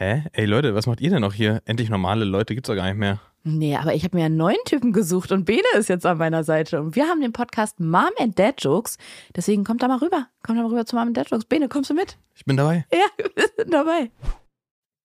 Hä? Ey Leute, was macht ihr denn noch hier? Endlich normale Leute gibt's doch gar nicht mehr. Nee, aber ich habe mir einen neuen Typen gesucht und Bene ist jetzt an meiner Seite. Und wir haben den Podcast Mom and Dad Jokes. Deswegen kommt da mal rüber. Kommt da mal rüber zu Mom and Dad Jokes. Bene, kommst du mit? Ich bin dabei. Ja, wir sind dabei.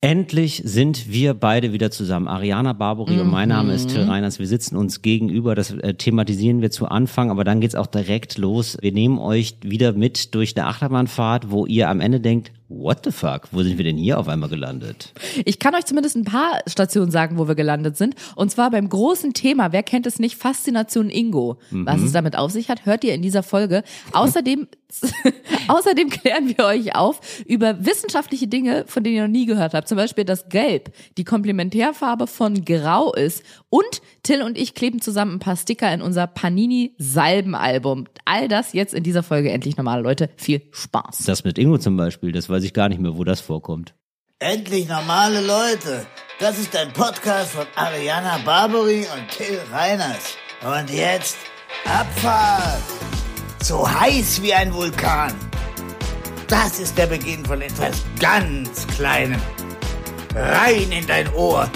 Endlich sind wir beide wieder zusammen. Ariana Barbary und mein Name ist Till Reiners. Wir sitzen uns gegenüber. Das äh, thematisieren wir zu Anfang, aber dann geht's auch direkt los. Wir nehmen euch wieder mit durch eine Achterbahnfahrt, wo ihr am Ende denkt, what the fuck? Wo sind wir denn hier auf einmal gelandet? Ich kann euch zumindest ein paar Stationen sagen, wo wir gelandet sind. Und zwar beim großen Thema, wer kennt es nicht, Faszination Ingo. Was es damit auf sich hat, hört ihr in dieser Folge. Außerdem, außerdem klären wir euch auf über wissenschaftliche Dinge, von denen ihr noch nie gehört habt. Zum Beispiel, dass Gelb die Komplementärfarbe von Grau ist. Und Till und ich kleben zusammen ein paar Sticker in unser Panini-Salbenalbum. All das jetzt in dieser Folge endlich normale Leute. Viel Spaß. Das mit Ingo zum Beispiel, das weiß ich gar nicht mehr, wo das vorkommt. Endlich normale Leute. Das ist ein Podcast von Ariana Barbary und Till Reiners. Und jetzt Abfahrt. So heiß wie ein Vulkan. Das ist der Beginn von etwas ganz Kleinem. Rein in dein Ohr.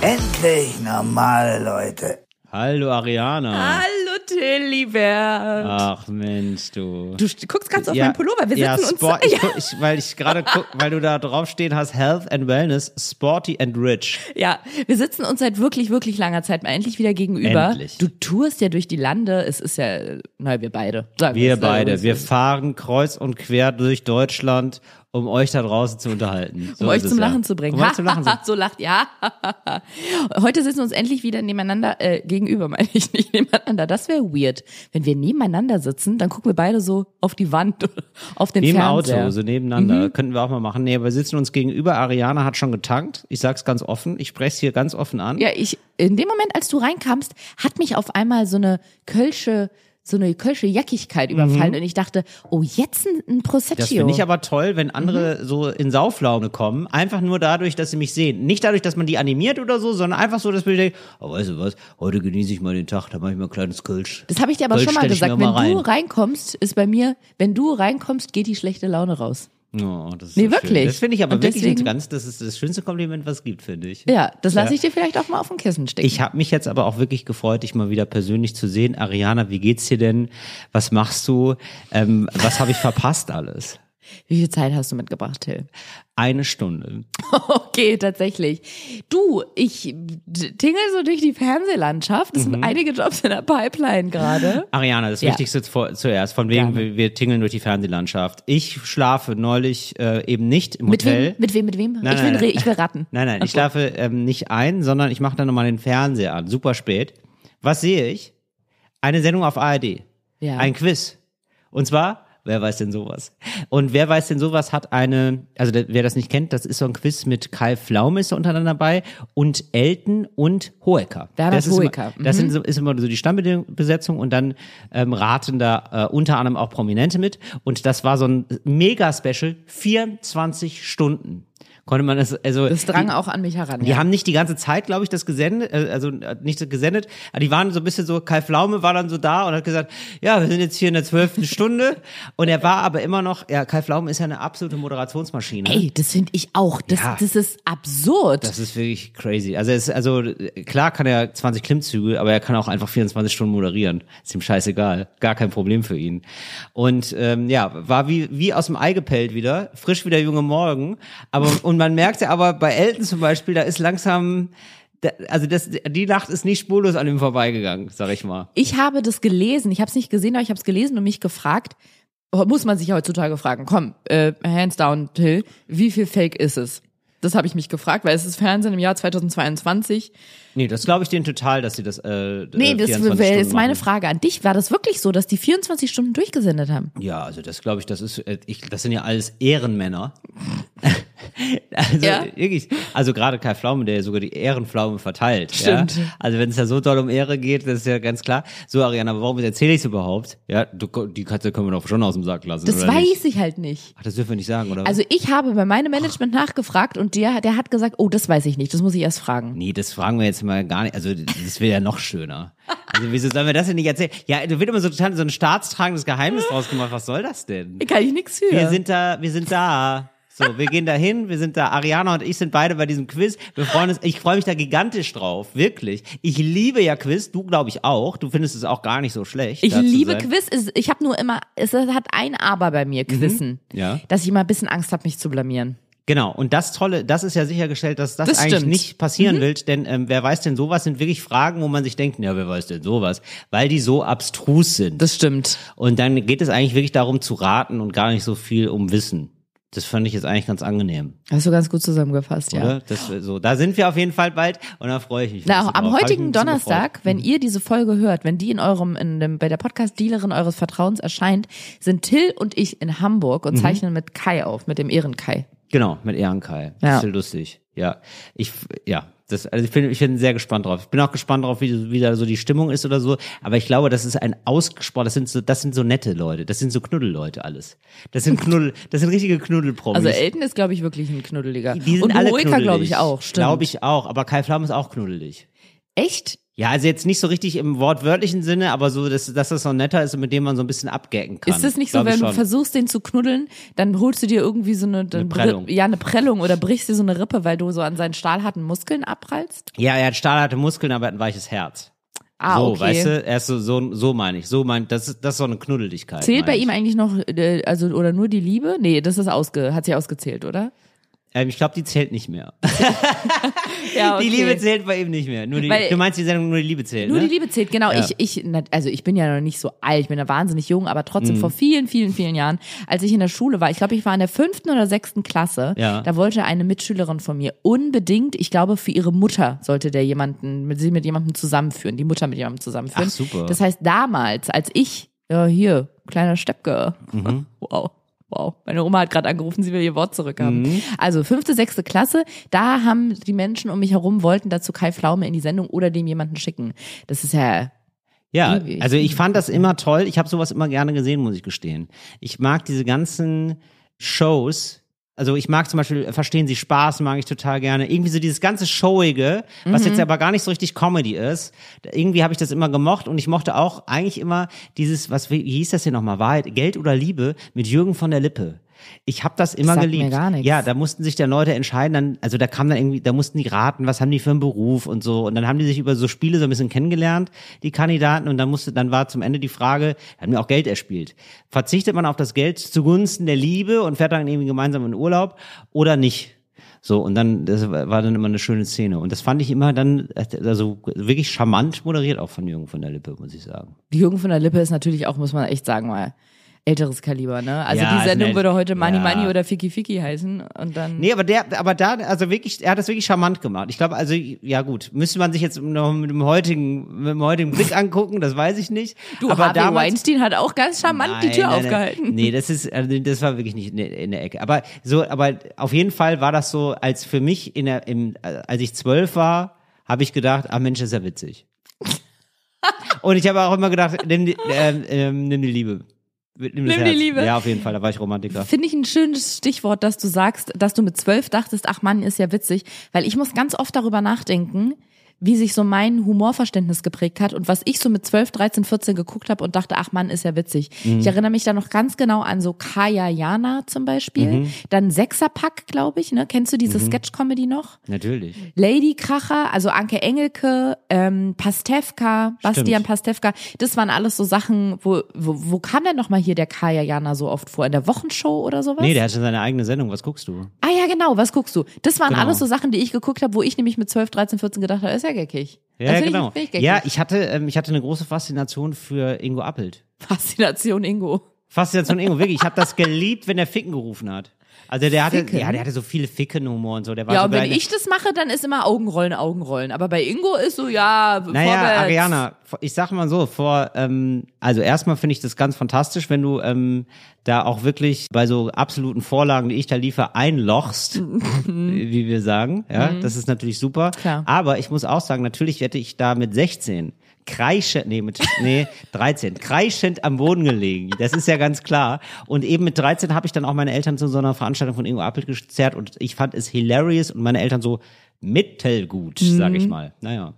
Endlich normale Leute. Hallo Ariana. Hallo Tillibert. Ach Mensch, du. Du st- guckst ganz auf meinen Pullover. Wir ja, sitzen Sport, uns. ich, guck- ich, weil ich gerade weil du da draufstehen hast, Health and Wellness, Sporty and Rich. Ja, wir sitzen uns seit wirklich, wirklich langer Zeit mal endlich wieder gegenüber. Endlich. Du tourst ja durch die Lande. Es ist ja, na, wir beide. Wir beide, wir fahren kreuz und quer durch Deutschland, um euch da draußen zu unterhalten. So um euch zum ja. Lachen zu bringen. Um euch zum Lachen zu so lacht, ja. Heute sitzen wir uns endlich wieder nebeneinander, äh, gegenüber meine ich nicht nebeneinander. Das wäre weird. Wenn wir nebeneinander sitzen, dann gucken wir beide so auf die Wand, auf den im Fernseher. Mhm. Auto, so nebeneinander. Könnten wir auch mal machen. Nee, aber wir sitzen uns gegenüber. Ariana hat schon getankt. Ich sag's ganz offen. Ich spreche hier ganz offen an. Ja, ich, in dem Moment, als du reinkamst, hat mich auf einmal so eine kölsche, so eine kölsche Jackigkeit überfallen und ich dachte, oh, jetzt ein, ein Prosecco. Mhm. Das finde ich aber toll, wenn andere Mhm. so in Sauflaune kommen. Einfach nur dadurch, dass sie mich sehen. Nicht dadurch, dass man die animiert oder so, sondern einfach so, dass man denkt, oh, weißt du was, heute genieße ich mal den Tag, da mache ich mal ein kleines Kölsch. Das habe ich dir aber Kölsch schon mal gesagt. mir Wenn mal du rein. reinkommst, ist bei mir, wenn du reinkommst, geht die schlechte Laune raus. Oh, das ist Nee, so wirklich. Schön. Das finde ich aber Und wirklich deswegen- ganz, das ist das schönste Kompliment, was es gibt, finde ich. Ja, das lasse ich dir vielleicht auch mal auf dem Kissen stecken. Ich habe mich jetzt aber auch wirklich gefreut, dich mal wieder persönlich zu sehen. Ariana, wie geht's dir denn? Was machst du? Ähm, was habe ich verpasst alles? Wie viel Zeit hast du mitgebracht, Till? Eine Stunde. Okay, tatsächlich. Du, ich tingel so durch die Fernsehlandschaft. Es Mhm. sind einige Jobs in der Pipeline gerade. Ariana, das Ja. Wichtigste zuerst, von wegen, wir, wir tingeln durch die Fernsehlandschaft. Ich schlafe neulich äh, eben nicht im Mit Hotel. wem? Mit wem? Mit wem? Nein, ich, will, nein, re- nein. ich will raten. Nein, nein, ich schlafe ähm, nicht ein, sondern ich mache dann nochmal den Fernseher an, super spät. Was sehe ich? Eine Sendung auf ARD. Ja. Ein Quiz. Und zwar, wer weiß denn sowas? Und wer weiß denn sowas hat eine, also der, wer das nicht kennt, das ist so ein Quiz mit Kai ist da untereinander dabei und Elton und Hohecker. Werner das ist Hohecker, Immer, das mhm. sind so, ist immer so die Stammbesetzung und dann ähm, raten da äh, unter anderem auch Prominente mit. Und das war so ein Mega-Special, 24 Stunden. Konnte man das, also. Das drang die, auch an mich heran. die ja. haben nicht die ganze Zeit, glaube ich, das gesendet, äh, also äh, nicht so gesendet, aber die waren so ein bisschen so, Kai Pflaume war dann so da und hat gesagt, ja, wir sind jetzt hier in der zwölften Stunde und er war aber immer noch, ja, Kai Pflaume ist ja eine absolute Moderationsmaschine. Ey, das finde ich auch. Das, Ja. das ist absurd. Das ist wirklich crazy. Also es, also klar kann er 20 Klimmzüge, aber er kann auch einfach 24 Stunden moderieren. Ist ihm scheißegal, gar kein Problem für ihn. Und ähm, ja, war wie wie aus dem Ei gepellt wieder, frisch wie der junge Morgen. Aber und man merkt ja aber bei Elton zum Beispiel, da ist langsam, also das, die Nacht ist nicht spurlos an ihm vorbeigegangen, sag ich mal. Ich habe das gelesen. Ich habe es nicht gesehen, aber ich habe es gelesen und mich gefragt. Muss man sich heutzutage fragen. Komm, äh, hands down, Till. Wie viel Fake ist es? Das habe ich mich gefragt, weil es ist Fernsehen im Jahr 2022. Nee, das glaube ich denen total, dass sie das. Äh, Nee, äh, das 24 wäre Stunden jetzt meine. Frage an dich. War das wirklich so, dass die 24 Stunden durchgesendet haben? Ja, also das glaube ich, das ist, äh, ich, das sind ja alles Ehrenmänner. also Ja. wirklich, also gerade Kai Pflaume, der ja sogar die Ehrenpflaume verteilt. Stimmt. Ja? Also wenn es ja so doll um Ehre geht, das ist ja ganz klar. So Ariana, aber warum erzähle ich es überhaupt? Ja, du, die Katze können wir doch schon aus dem Sack lassen. Das weiß nicht? ich halt nicht. Ach, das dürfen wir nicht sagen, oder? Also ich habe bei meinem Management nachgefragt und der, der hat gesagt, oh, das weiß ich nicht, das muss ich erst fragen. Nee, das fragen wir jetzt mal gar nicht. Also das wäre ja noch schöner. Also wieso sollen wir das denn nicht erzählen? Ja, da wird immer so total so ein staatstragendes Geheimnis draus gemacht. Was soll das denn? Kann ich nichts für. Wir sind da, wir sind da. So, wir gehen da hin, wir sind da, Ariana und ich sind beide bei diesem Quiz. Wir freuen uns, ich freue mich da gigantisch drauf, wirklich. Ich liebe ja Quiz, du glaube ich auch. Du findest es auch gar nicht so schlecht. Ich liebe. Quiz. Ich habe nur immer, es hat ein Aber bei mir, Quizzen. Mhm. Ja. Dass ich immer ein bisschen Angst habe, mich zu blamieren. Genau, und das Tolle, das ist ja sichergestellt, dass das, Das eigentlich stimmt. nicht passieren wird, denn ähm, wer weiß denn sowas sind wirklich Fragen, wo man sich denkt, ja, wer weiß denn sowas, weil die so abstrus sind. Das stimmt. und dann geht es eigentlich wirklich darum zu raten und gar nicht so viel um Wissen. Das fand ich jetzt eigentlich ganz angenehm, Hast du ganz gut zusammengefasst, ja. Das, so, da sind wir auf jeden Fall bald und da freue ich mich. Na, bisschen am drauf. Heutigen bisschen Donnerstag, wenn ihr diese Folge hört, wenn die in eurem, in dem, bei der Podcast-Dealerin eures Vertrauens erscheint, sind Till und ich in Hamburg Mhm. und zeichnen mit Kai auf, mit dem Ehrenkai. Genau, mit Ehrenkai. Ja. Ja lustig. Ja, ich, ja. Das, also ich bin, ich bin sehr gespannt drauf. Ich bin auch gespannt drauf, wie, wie da so die Stimmung ist oder so. Aber ich glaube, das ist ein ausgesprochen, das sind so, das sind so nette Leute. Das sind so Knuddelleute alles. Das sind Knuddel, das sind richtige Knuddelpromis. Also Elton ist, glaube ich, wirklich ein Knuddeliger. die sind und alle glaube ich, auch. Stimmt. Glaube ich auch. Aber Kai Flamm ist auch knuddelig. Echt? Ja, also jetzt nicht so richtig im wortwörtlichen Sinne, aber so, dass, dass das so ein netter ist und mit dem man so ein bisschen abgecken kann. Ist das nicht so, wenn du versuchst, den zu knuddeln, dann holst du dir irgendwie so eine, Eine Prellung. Ja, eine Prellung oder brichst dir so eine Rippe, weil du so an seinen stahlharten Muskeln abprallst? Ja, er hat stahlharte Muskeln, aber er hat ein weiches Herz. Ah, so, okay. weißt du, er ist so, so, so meine ich. So mein, das ist, das ist so eine Knuddeligkeit. Zählt bei ich. ihm eigentlich noch, äh, also, oder nur die Liebe? Nee, das ist ausge, hat sich ausgezählt, oder? Ähm, ich glaube, die zählt nicht mehr. Ja, Die Liebe zählt bei ihm nicht mehr. Nur die, Weil- du meinst die Sendung nur die Liebe zählt, Nur ne? die Liebe zählt, genau. Ja. Ich, ich, also ich bin ja noch nicht so alt, ich bin ja wahnsinnig jung, aber Mhm. trotzdem vor vielen, vielen, vielen Jahren, als ich in der Schule war, ich glaube, ich war in der fünften oder sechsten Klasse, Ja. da wollte eine Mitschülerin von mir unbedingt, ich glaube, für ihre Mutter sollte der jemanden, mit sie mit jemandem zusammenführen, die Mutter mit jemandem zusammenführen. Ach, super. Das heißt, damals, als ich, ja, hier, kleiner Steppke, Mhm. wow. Wow, meine Oma hat gerade angerufen, sie will ihr Wort zurückhaben. Mhm. Also fünfte, sechste Klasse, da haben die Menschen um mich herum wollten dazu Kai Pflaume in die Sendung oder dem jemanden schicken. Das ist ja Ja, also ich fand das immer toll. Ich habe sowas immer gerne gesehen, muss ich gestehen. Ich mag diese ganzen Shows. Also ich mag zum Beispiel, verstehen Sie Spaß, mag ich total gerne. Irgendwie so dieses ganze Showige, was Mhm. jetzt aber gar nicht so richtig Comedy ist. Irgendwie habe ich das immer gemocht und ich mochte auch eigentlich immer dieses, was wie hieß das hier nochmal, Wahrheit, Geld oder Liebe mit Jürgen von der Lippe. Ich habe das immer mir geliebt. gar nichts. Ja, da mussten sich dann Leute entscheiden, dann, also da kam dann irgendwie, da mussten die raten, was haben die für einen Beruf und so. Und dann haben die sich über so Spiele so ein bisschen kennengelernt, die Kandidaten, und dann musste, dann war zum Ende die Frage, haben wir auch Geld erspielt. Verzichtet man auf das Geld zugunsten der Liebe und fährt dann irgendwie gemeinsam in Urlaub oder nicht? So, und dann, das war dann immer eine schöne Szene. Und das fand ich immer dann, also wirklich charmant moderiert auch von Jürgen von der Lippe, muss ich sagen. Die Jürgen von der Lippe ist natürlich auch, muss man echt sagen, mal älteres Kaliber, ne? Also Ja, die Sendung nett. würde heute Money Ja. Money oder Fiki Fiki heißen und dann. Nee, aber der, aber da, also wirklich, er hat das wirklich charmant gemacht. Ich glaube, also, ja gut, müsste man sich jetzt noch mit dem heutigen, mit dem heutigen Blick angucken, das weiß ich nicht. du, aber Harvey Weinstein hat auch ganz charmant die Tür Nein, nein, nein. aufgehalten. Nee, das ist, also das war wirklich nicht in der, Ecke. Aber so, aber auf jeden Fall war das so, als für mich in der, im, als ich zwölf war, habe ich gedacht, ah Mensch, ist ja witzig. Und ich habe auch immer gedacht, nimm die, ähm, ähm, nimm die Liebe. Nimm, Nimm die. Liebe. Ja, auf jeden Fall, da war ich Romantiker. Finde ich ein schönes Stichwort, dass du sagst, dass du mit zwölf dachtest, ach Mann, ist ja witzig, weil ich muss ganz oft darüber nachdenken, wie sich so mein Humorverständnis geprägt hat und was ich so mit 12, 13, 14 geguckt habe und dachte, ach Mann, ist ja witzig. Mhm. Ich erinnere mich da noch ganz genau an so Kaya Jana zum Beispiel, Mhm. dann Sechserpack, glaube ich, ne? Kennst du diese Sketch-Comedy noch? Natürlich. Lady Kracher, also Anke Engelke, ähm, Pastewka, Bastian Stimmt. Pastewka, das waren alles so Sachen, wo, wo, wo kam denn nochmal hier der Kaya Jana so oft vor? In der Wochenshow oder sowas? Nee, der hat schon seine eigene Sendung. Was guckst du? Ah ja, genau, was guckst du? Das waren Genau. alles so Sachen, die ich geguckt habe, wo ich nämlich mit 12, 13, 14 gedacht habe, ist ja geckig. Ja, find genau. Ich, ja, ich hatte, ähm, ich hatte eine große Faszination für Ingo Appelt. Faszination Ingo. Faszination Ingo, wirklich. Ich habe das geliebt, wenn er Ficken gerufen hat. Also der hatte, Ficken? ja, der hatte so viele Ficken-Humor und so. Der war Ja, so und wenn ich das mache, dann ist immer Augenrollen, Augenrollen. Aber bei Ingo ist so, ja, Naja, vorwärts. Ariana, ich sag mal so, vor, ähm, also erstmal finde ich das ganz fantastisch, wenn du ähm, da auch wirklich bei so absoluten Vorlagen, die ich da liefere, einlochst, wie wir sagen. Ja, das ist natürlich super. Mhm. Klar. Aber ich muss auch sagen, natürlich hätte ich da mit 16 kreischend, nee, mit, nee, 13, kreischend am Boden gelegen. Das ist ja ganz klar. Und eben mit 13 habe ich dann auch meine Eltern zu so einer Veranstaltung von Ingo Appelt gezerrt und ich fand es hilarious und meine Eltern so mittelgut, sag Mhm. ich mal. Naja.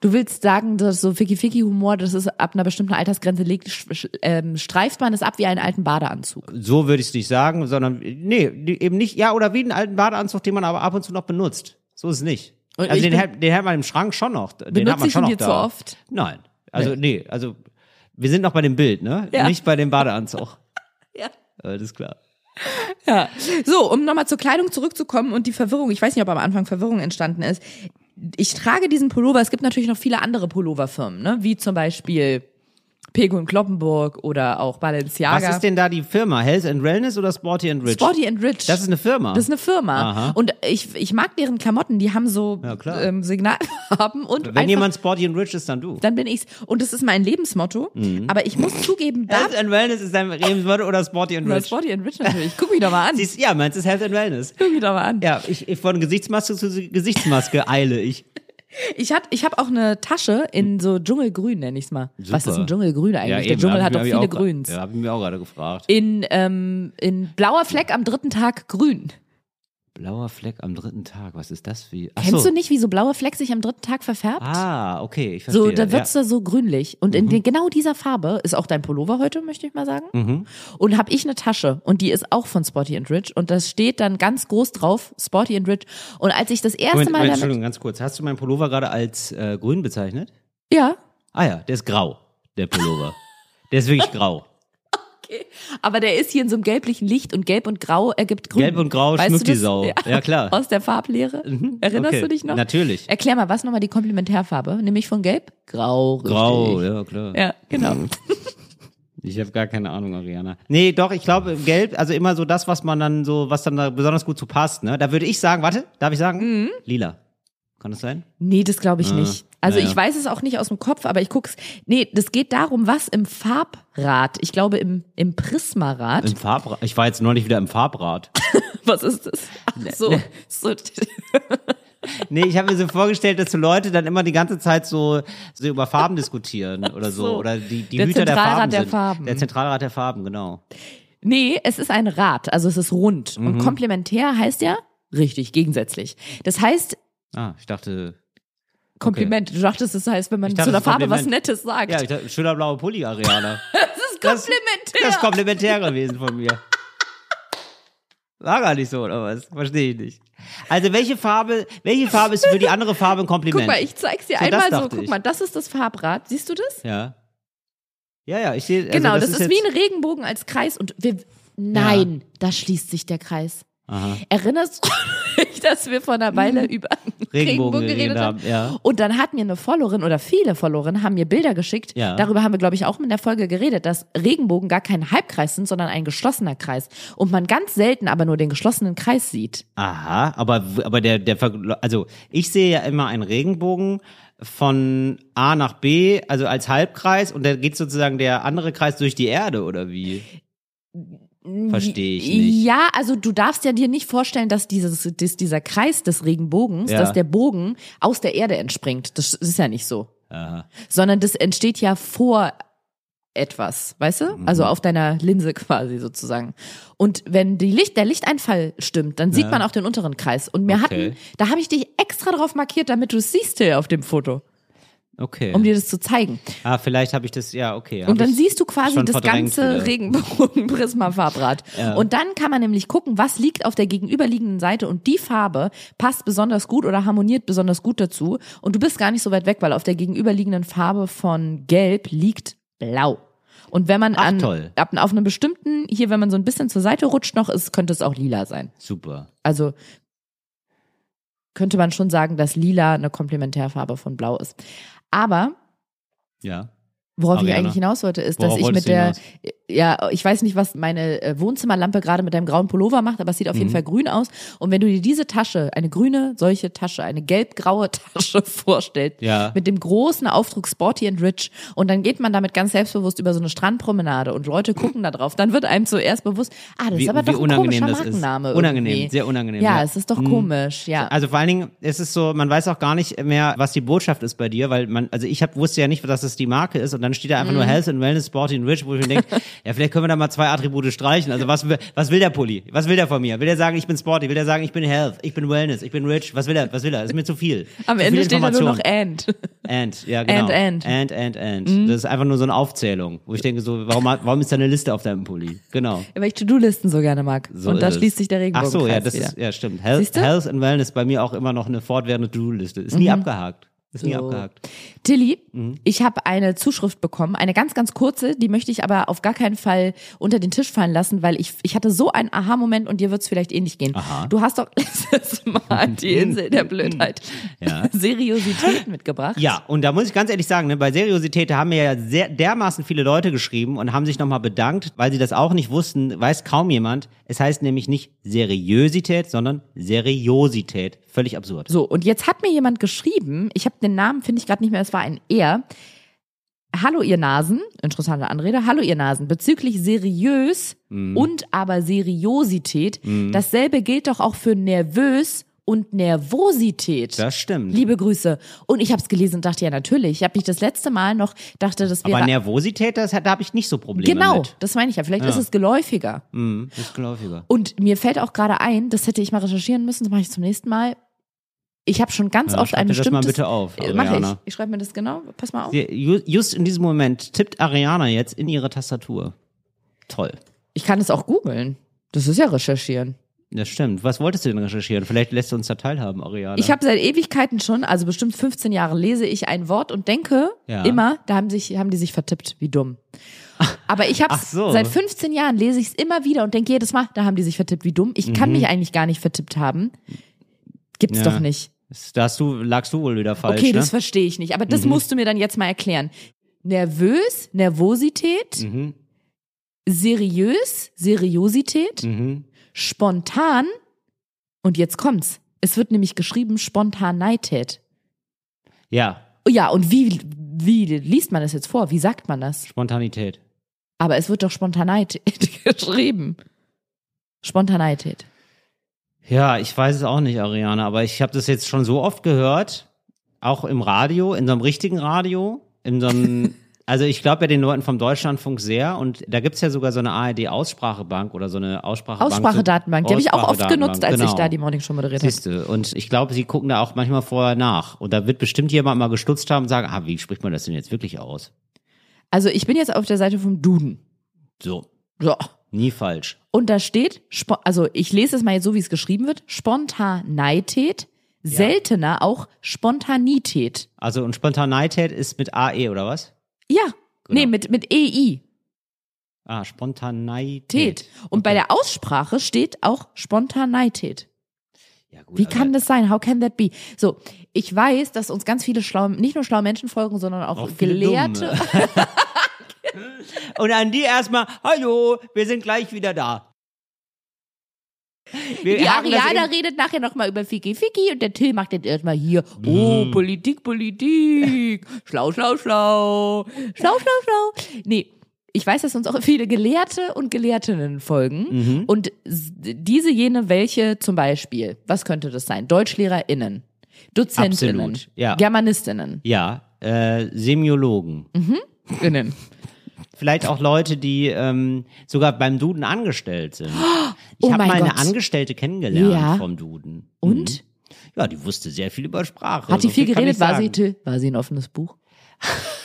Du willst sagen, dass so Ficky-Ficky-Humor, das ist ab einer bestimmten Altersgrenze sch- ähm, streift man es ab wie einen alten Badeanzug. So würde ich es nicht sagen, sondern nee, eben nicht, ja, oder wie einen alten Badeanzug, den man aber ab und zu noch benutzt. So ist es nicht. Und also den, hat, den hat man im Schrank schon noch. Den hat man schon noch da. zu oft? Nein. Also nee, also wir sind noch bei dem Bild, ne? Ja. Nicht bei dem Badeanzug. Ja. Alles klar. Ja. So, um nochmal zur Kleidung zurückzukommen und die Verwirrung, ich weiß nicht, ob am Anfang Verwirrung entstanden ist. Ich trage diesen Pullover, es gibt natürlich noch viele andere Pulloverfirmen, ne? wie zum Beispiel Pego und Kloppenburg oder auch Balenciaga. Was ist denn da die Firma? Health and Wellness oder Sporty and Rich? Sporty and Rich. Das ist eine Firma. Das ist eine Firma. Aha. Und ich, ich mag deren Klamotten, die haben so Ja, ähm, Signalfarben und Wenn einfach, jemand Sporty and Rich ist, dann du. dann bin ich's. Und das ist mein Lebensmotto. Aber ich muss zugeben, da Health and Wellness ist dein Lebenswort oder Sporty and Rich? Sporty and Rich natürlich. Guck mich doch mal an. Siehst, ja, meins ist Health and Wellness. Guck mich doch mal an. Ja, ich, ich von Gesichtsmaske zu Gesichtsmaske eile ich. Ich hab, ich hab auch eine Tasche in so Dschungelgrün, nenn ich's mal. Was ist ein Dschungelgrün eigentlich? Der Dschungel hat doch viele Grüns. Ja, hab ich mir auch gerade gefragt. In, ähm, in blauer Fleck am dritten Tag grün. Blauer Fleck am dritten Tag, was ist das wie? Ach Kennst so. du nicht, wie so blauer Fleck sich am dritten Tag verfärbt? Ah, okay, ich verstehe. So, da wird's ja. Mhm. da so grünlich. Und in den, genau dieser Farbe ist auch dein Pullover heute, möchte ich mal sagen. Mhm. Und habe ich eine Tasche und die ist auch von Sporty and Rich und das steht dann ganz groß drauf, Sporty and Rich. Und als ich das erste Moment, Mal Moment, Entschuldigung, ganz kurz. Hast du meinen Pullover gerade als äh, grün bezeichnet? ja, Ah ja, der ist grau, der Pullover. der ist wirklich grau. Okay. aber der ist hier in so einem gelblichen Licht und Gelb und Grau ergibt Grün. Gelb und Grau weißt schmückt die? Sau. Ja, klar. Aus der Farblehre. Erinnerst okay. du dich noch? Natürlich. Erklär mal, was nochmal die Komplementärfarbe? Nämlich von Gelb? Grau. Richtig. Grau, ja, klar. Ja, genau. Ich habe gar keine Ahnung, Ariana. Nee, doch, ich glaube, gelb, also immer so das, was man dann so, was dann da besonders gut zu passt, ne? Da würde ich sagen, warte, darf ich sagen? Mhm. Lila. Kann das sein? Nee, das glaube ich nicht. Also Ah, naja. ich weiß es auch nicht aus dem Kopf, aber ich guck's. Nee, das geht darum, was im Farbrad, ich glaube im, im Prismarad. Im Farbrad. Ich war jetzt neulich wieder im Farbrad. was ist das? Ach so, so. Nee, ich habe mir so vorgestellt, dass so Leute dann immer die ganze Zeit so, so über Farben diskutieren oder so. so. Oder die, die Der Hüter der Zentralrat Farben der. Farben. Der Zentralrat der Farben, genau. Nee, es ist ein Rad, also es ist rund. Mhm. Und komplementär heißt ja richtig, gegensätzlich. Das heißt, Ah, ich dachte, Kompliment. Du dachtest, das heißt, wenn man Ich zu dachte, einer das ist Farbe was. Nettes sagt. ja, ich dachte, schöner blauer Pulli, Ariana. das ist Das- komplementär. Das ist komplementär gewesen von mir. War gar nicht so, oder was? Verstehe ich nicht. Also welche Farbe, welche Farbe ist für die andere Farbe ein Kompliment? Guck mal, ich zeig's dir So, das einmal so. dachte Guck ich. mal, das ist das Farbrad. Siehst du das? ja. Ja, ja, ich sehe. Also genau, das, ist, jetzt- wie ein Regenbogen als Kreis und wir. Nein, da schließt sich der Kreis. Aha. Erinnerst du dich, dass wir vor einer Weile über Regenbogen Regenbogen geredet haben? ja. Und dann hat mir eine Followerin oder viele Followerinnen haben mir Bilder geschickt. Ja. Darüber haben wir, glaube ich, auch in der Folge geredet, dass Regenbogen gar kein Halbkreis sind, sondern ein geschlossener Kreis. Und man ganz selten aber nur den geschlossenen Kreis sieht. Aha, aber, aber der, der, also ich sehe ja immer einen Regenbogen von A nach B, also als Halbkreis und da geht sozusagen der andere Kreis durch die Erde oder wie? Verstehe ich nicht. Ja, also du darfst ja dir nicht vorstellen, dass dieses, dass dieser Kreis des Regenbogens, Ja. dass der Bogen aus der Erde entspringt. Das ist ja nicht so. Aha. Sondern das entsteht ja vor etwas, weißt du? Also Mhm. auf deiner Linse quasi sozusagen. Und wenn die Licht, der Lichteinfall stimmt, dann sieht Ja. man auch den unteren Kreis. Und wir Okay. hatten, da habe ich dich extra drauf markiert, damit du es siehst hier auf dem Foto, Okay. um dir das zu zeigen. ah, vielleicht habe ich das, ja, okay. Und dann siehst du quasi das ganze. Regenbogen-Prisma-Farbrad. Ja. Und dann kann man nämlich gucken, was liegt auf der gegenüberliegenden Seite und die Farbe passt besonders gut oder harmoniert besonders gut dazu. Und du bist gar nicht so weit weg, weil auf der gegenüberliegenden Farbe von Gelb liegt Blau. Und wenn man Ach, an, toll. ab, auf einem bestimmten, hier, wenn man so ein bisschen zur Seite rutscht noch, ist, könnte es auch lila sein. Super. Also könnte man schon sagen, dass lila eine Komplementärfarbe von Blau ist. Aber Ja. Worauf ich Ariana. eigentlich hinaus wollte, ist, Worauf dass ich wolltest mit der, hinaus? Ja, ich weiß nicht, was meine äh, Wohnzimmerlampe gerade mit deinem grauen Pullover macht, aber es sieht auf Mhm. jeden Fall grün aus. Und wenn du dir diese Tasche, eine grüne solche Tasche, eine gelb-graue Tasche vorstellst, Ja. mit dem großen Aufdruck Sporty and Rich, und dann geht man damit ganz selbstbewusst über so eine Strandpromenade und Leute gucken da drauf, dann wird einem zuerst bewusst, ah, das Wie- ist aber doch ein unangenehm komischer das ist. Markenname. Unangenehm, irgendwie. sehr unangenehm, Ja, ja. es ist doch Mhm. komisch, ja. Also vor allen Dingen, es ist so, man weiß auch gar nicht mehr, was die Botschaft ist bei dir, weil man, also ich hab, wusste ja nicht, dass es die Marke ist und dann steht da einfach Mhm. nur Health and Wellness Sporty and Rich, wo ich mir denke, Ja, vielleicht können wir da mal zwei Attribute streichen. Also was will, was will der Pulli? Was will der von mir? Will der sagen, ich bin sporty? Will der sagen, ich bin health? Ich bin wellness? Ich bin rich? Was will er? Was will er? Das ist mir zu viel. Am zu Ende steht da nur noch and. And, ja genau. And, and. Mhm. And, and, and. Das ist einfach nur so eine Aufzählung, wo ich denke so, warum, warum ist da eine Liste auf deinem Pulli? Genau. Weil ich To-Do-Listen so gerne mag. So und da schließt sich der Ach Regenbogen. so, ja, das ist, ja, stimmt. Health? Mhm. Health and Wellness bei mir auch immer noch eine fortwährende To-Do-Liste. Ist nie abgehakt. Ist nie So. abgehakt. Tilly, Mhm. ich habe eine Zuschrift bekommen, eine ganz, ganz kurze, die möchte ich aber auf gar keinen Fall unter den Tisch fallen lassen, weil ich, ich hatte so einen Aha-Moment und dir wird es vielleicht ähnlich gehen. Aha. Du hast doch letztes Mal die Insel der Blödheit Ja. Seriosität mitgebracht. Ja, und da muss ich ganz ehrlich sagen, ne, bei Seriosität haben mir ja sehr, dermaßen viele Leute geschrieben und haben sich nochmal bedankt, weil sie das auch nicht wussten, weiß kaum jemand. Es heißt nämlich nicht Seriosität, sondern Seriosität. Völlig absurd. So, und jetzt hat mir jemand geschrieben, ich habe den Namen, finde ich gerade nicht mehr, es war ein Er. Hallo ihr Nasen, interessante Anrede. Hallo ihr Nasen, bezüglich seriös Mhm. und aber Seriosität, dasselbe gilt doch auch für nervös und Nervosität. Das stimmt. Liebe Grüße. Und ich habe es gelesen und dachte, ja natürlich. Ich habe mich das letzte Mal noch, dachte, das wäre... Aber Nervosität, das, da habe ich nicht so Probleme genau, mit. das meine ich ja. Vielleicht ist es geläufiger. Mhm, ist geläufiger. Und mir fällt auch gerade ein, das hätte ich mal recherchieren müssen, das mache ich zum nächsten Mal. Ich habe schon ganz Ja, oft schreib ein dir das mal bestimmtes... bitte auf, Äh, Mach ich. Ich schreibe mir das genau. Pass mal auf. Sie- ju- Just in diesem Moment tippt Ariana jetzt in ihre Tastatur. Toll. Ich kann es auch googeln. Das ist ja recherchieren. Das stimmt. Was wolltest du denn recherchieren? Vielleicht lässt du uns da teilhaben, Ariana. Ich habe seit Ewigkeiten schon, also bestimmt 15 Jahre, lese ich ein Wort und denke Ja. immer, da haben, sich, haben die sich vertippt, wie dumm. Aber ich habe so. seit 15 Jahren lese ich es immer wieder und denke jedes Mal, da haben die sich vertippt, wie dumm. Ich kann mich eigentlich gar nicht vertippt haben. Gibt's Mhm. Ja. doch nicht. Da hast du, lagst du wohl wieder falsch, okay, ne? das verstehe ich nicht. Aber das musst du mir dann jetzt mal erklären. Nervös, Nervosität, Mhm. seriös, Seriosität, Mhm. spontan und jetzt kommt's. Es wird nämlich geschrieben Spontaneität. Ja, Ja, und wie, wie liest man das jetzt vor? Wie sagt man das? Spontanität. Aber es wird doch Spontaneität geschrieben. Spontaneität. Ja, ich weiß es auch nicht, Ariana, aber ich habe das jetzt schon so oft gehört, auch im Radio, in so einem richtigen Radio, in so einem, also ich glaube ja den Leuten vom Deutschlandfunk sehr und da gibt's ja sogar so eine ARD-Aussprachebank oder so eine Aussprachebank. Aussprachedatenbank. Die habe ich auch oft genutzt, als ich genau. da die Morning Show moderiert habe. Siehste. Und ich glaube, sie gucken da auch manchmal vorher nach. Und da wird bestimmt jemand mal gestutzt haben und sagen, ah, wie spricht man das denn jetzt wirklich aus? Also ich bin jetzt auf der Seite vom Duden. So, So. Nie falsch. Und da steht, also ich lese es mal jetzt so, wie es geschrieben wird, Spontaneität, seltener auch Spontanität. Also und Spontaneität ist mit AE oder was? Ja, Genau. nee, mit, mit EI. Ah, Spontaneität. Tät. Und bei der Aussprache steht auch Spontaneität. Ja, gut, Wie kann das sein? How can that be? So, ich weiß, dass uns ganz viele schlaue, nicht nur schlaue Menschen folgen, sondern auch, Auch Gelehrte. Und an die erstmal, hallo, wir sind gleich wieder da. Wir Die Ariana redet nachher nochmal über Fiki Fiki und der Till macht jetzt erstmal hier, oh, Mhm. Politik, Politik, schlau, schlau, schlau, schlau, schlau, schlau. Nee, ich weiß, dass uns auch viele Gelehrte und Gelehrtinnen folgen. Mhm. Und diese jene, welche zum Beispiel, was könnte das sein? DeutschlehrerInnen, DozentInnen, Absolut, ja. GermanistInnen, Ja, äh, Semiologen. Innen. Vielleicht auch Leute, die ähm, sogar beim Duden angestellt sind. Ich Oh habe mal eine. Angestellte kennengelernt Ja. vom Duden. Und? Mhm. Ja, die wusste sehr viel über Sprache. Hat die so viel kann geredet? War sie? War sie ein offenes Buch?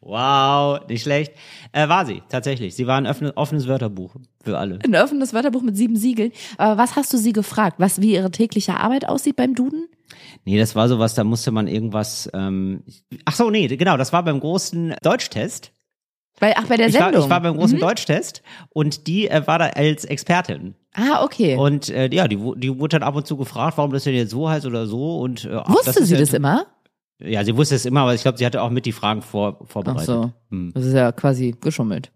Wow, nicht schlecht. Äh, war sie, tatsächlich. Sie war ein offenes, offenes Wörterbuch für alle. Ein offenes Wörterbuch mit sieben Siegeln. Aber was hast du sie gefragt? Was, wie ihre tägliche Arbeit aussieht beim Duden? Nee, das war sowas, da musste man irgendwas. Ähm, ach so, nee, genau, das war beim großen Deutschtest. Bei, ach, bei der Ich war, Sendung. ich war beim großen Deutschtest und die äh, war da als Expertin. ah, okay. Und äh, ja, die, die wurde dann ab und zu gefragt, warum das denn jetzt so heißt oder so. Und äh, ach, Wusste ist sie das immer? Ja, sie wusste es immer, aber ich glaube, sie hatte auch mit die Fragen vor, Ach vorbereitet. so. Hm. Das ist ja quasi geschummelt.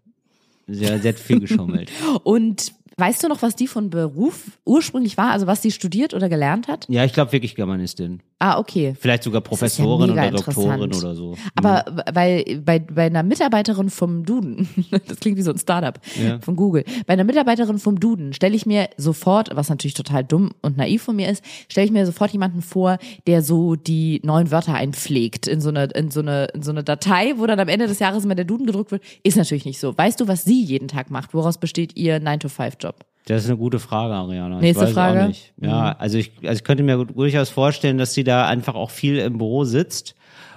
Sie, sie hat viel geschummelt. Und Weißt du noch, was die von Beruf ursprünglich war? Also was die studiert oder gelernt hat? Ja, ich glaube wirklich Germanistin. Ah, okay. Vielleicht sogar ja Professorin mega oder Doktorin oder so. Aber weil bei, bei einer Mitarbeiterin vom Duden, das klingt wie so ein Startup Ja. von Google, bei einer Mitarbeiterin vom Duden stelle ich mir sofort, was natürlich total dumm und naiv von mir ist, stelle ich mir sofort jemanden vor, der so die neuen Wörter einpflegt in so eine in so eine in so eine Datei, wo dann am Ende des Jahres immer der Duden gedruckt wird. Ist natürlich nicht so. Weißt du, was sie jeden Tag macht? Woraus besteht ihr 9 to 5 Job? Das ist eine gute Frage, Ariana. Nächste ich weiß Frage. Mhm. Auch nicht. Ja, also ich, also ich könnte mir durchaus vorstellen, dass sie da einfach auch viel im Büro sitzt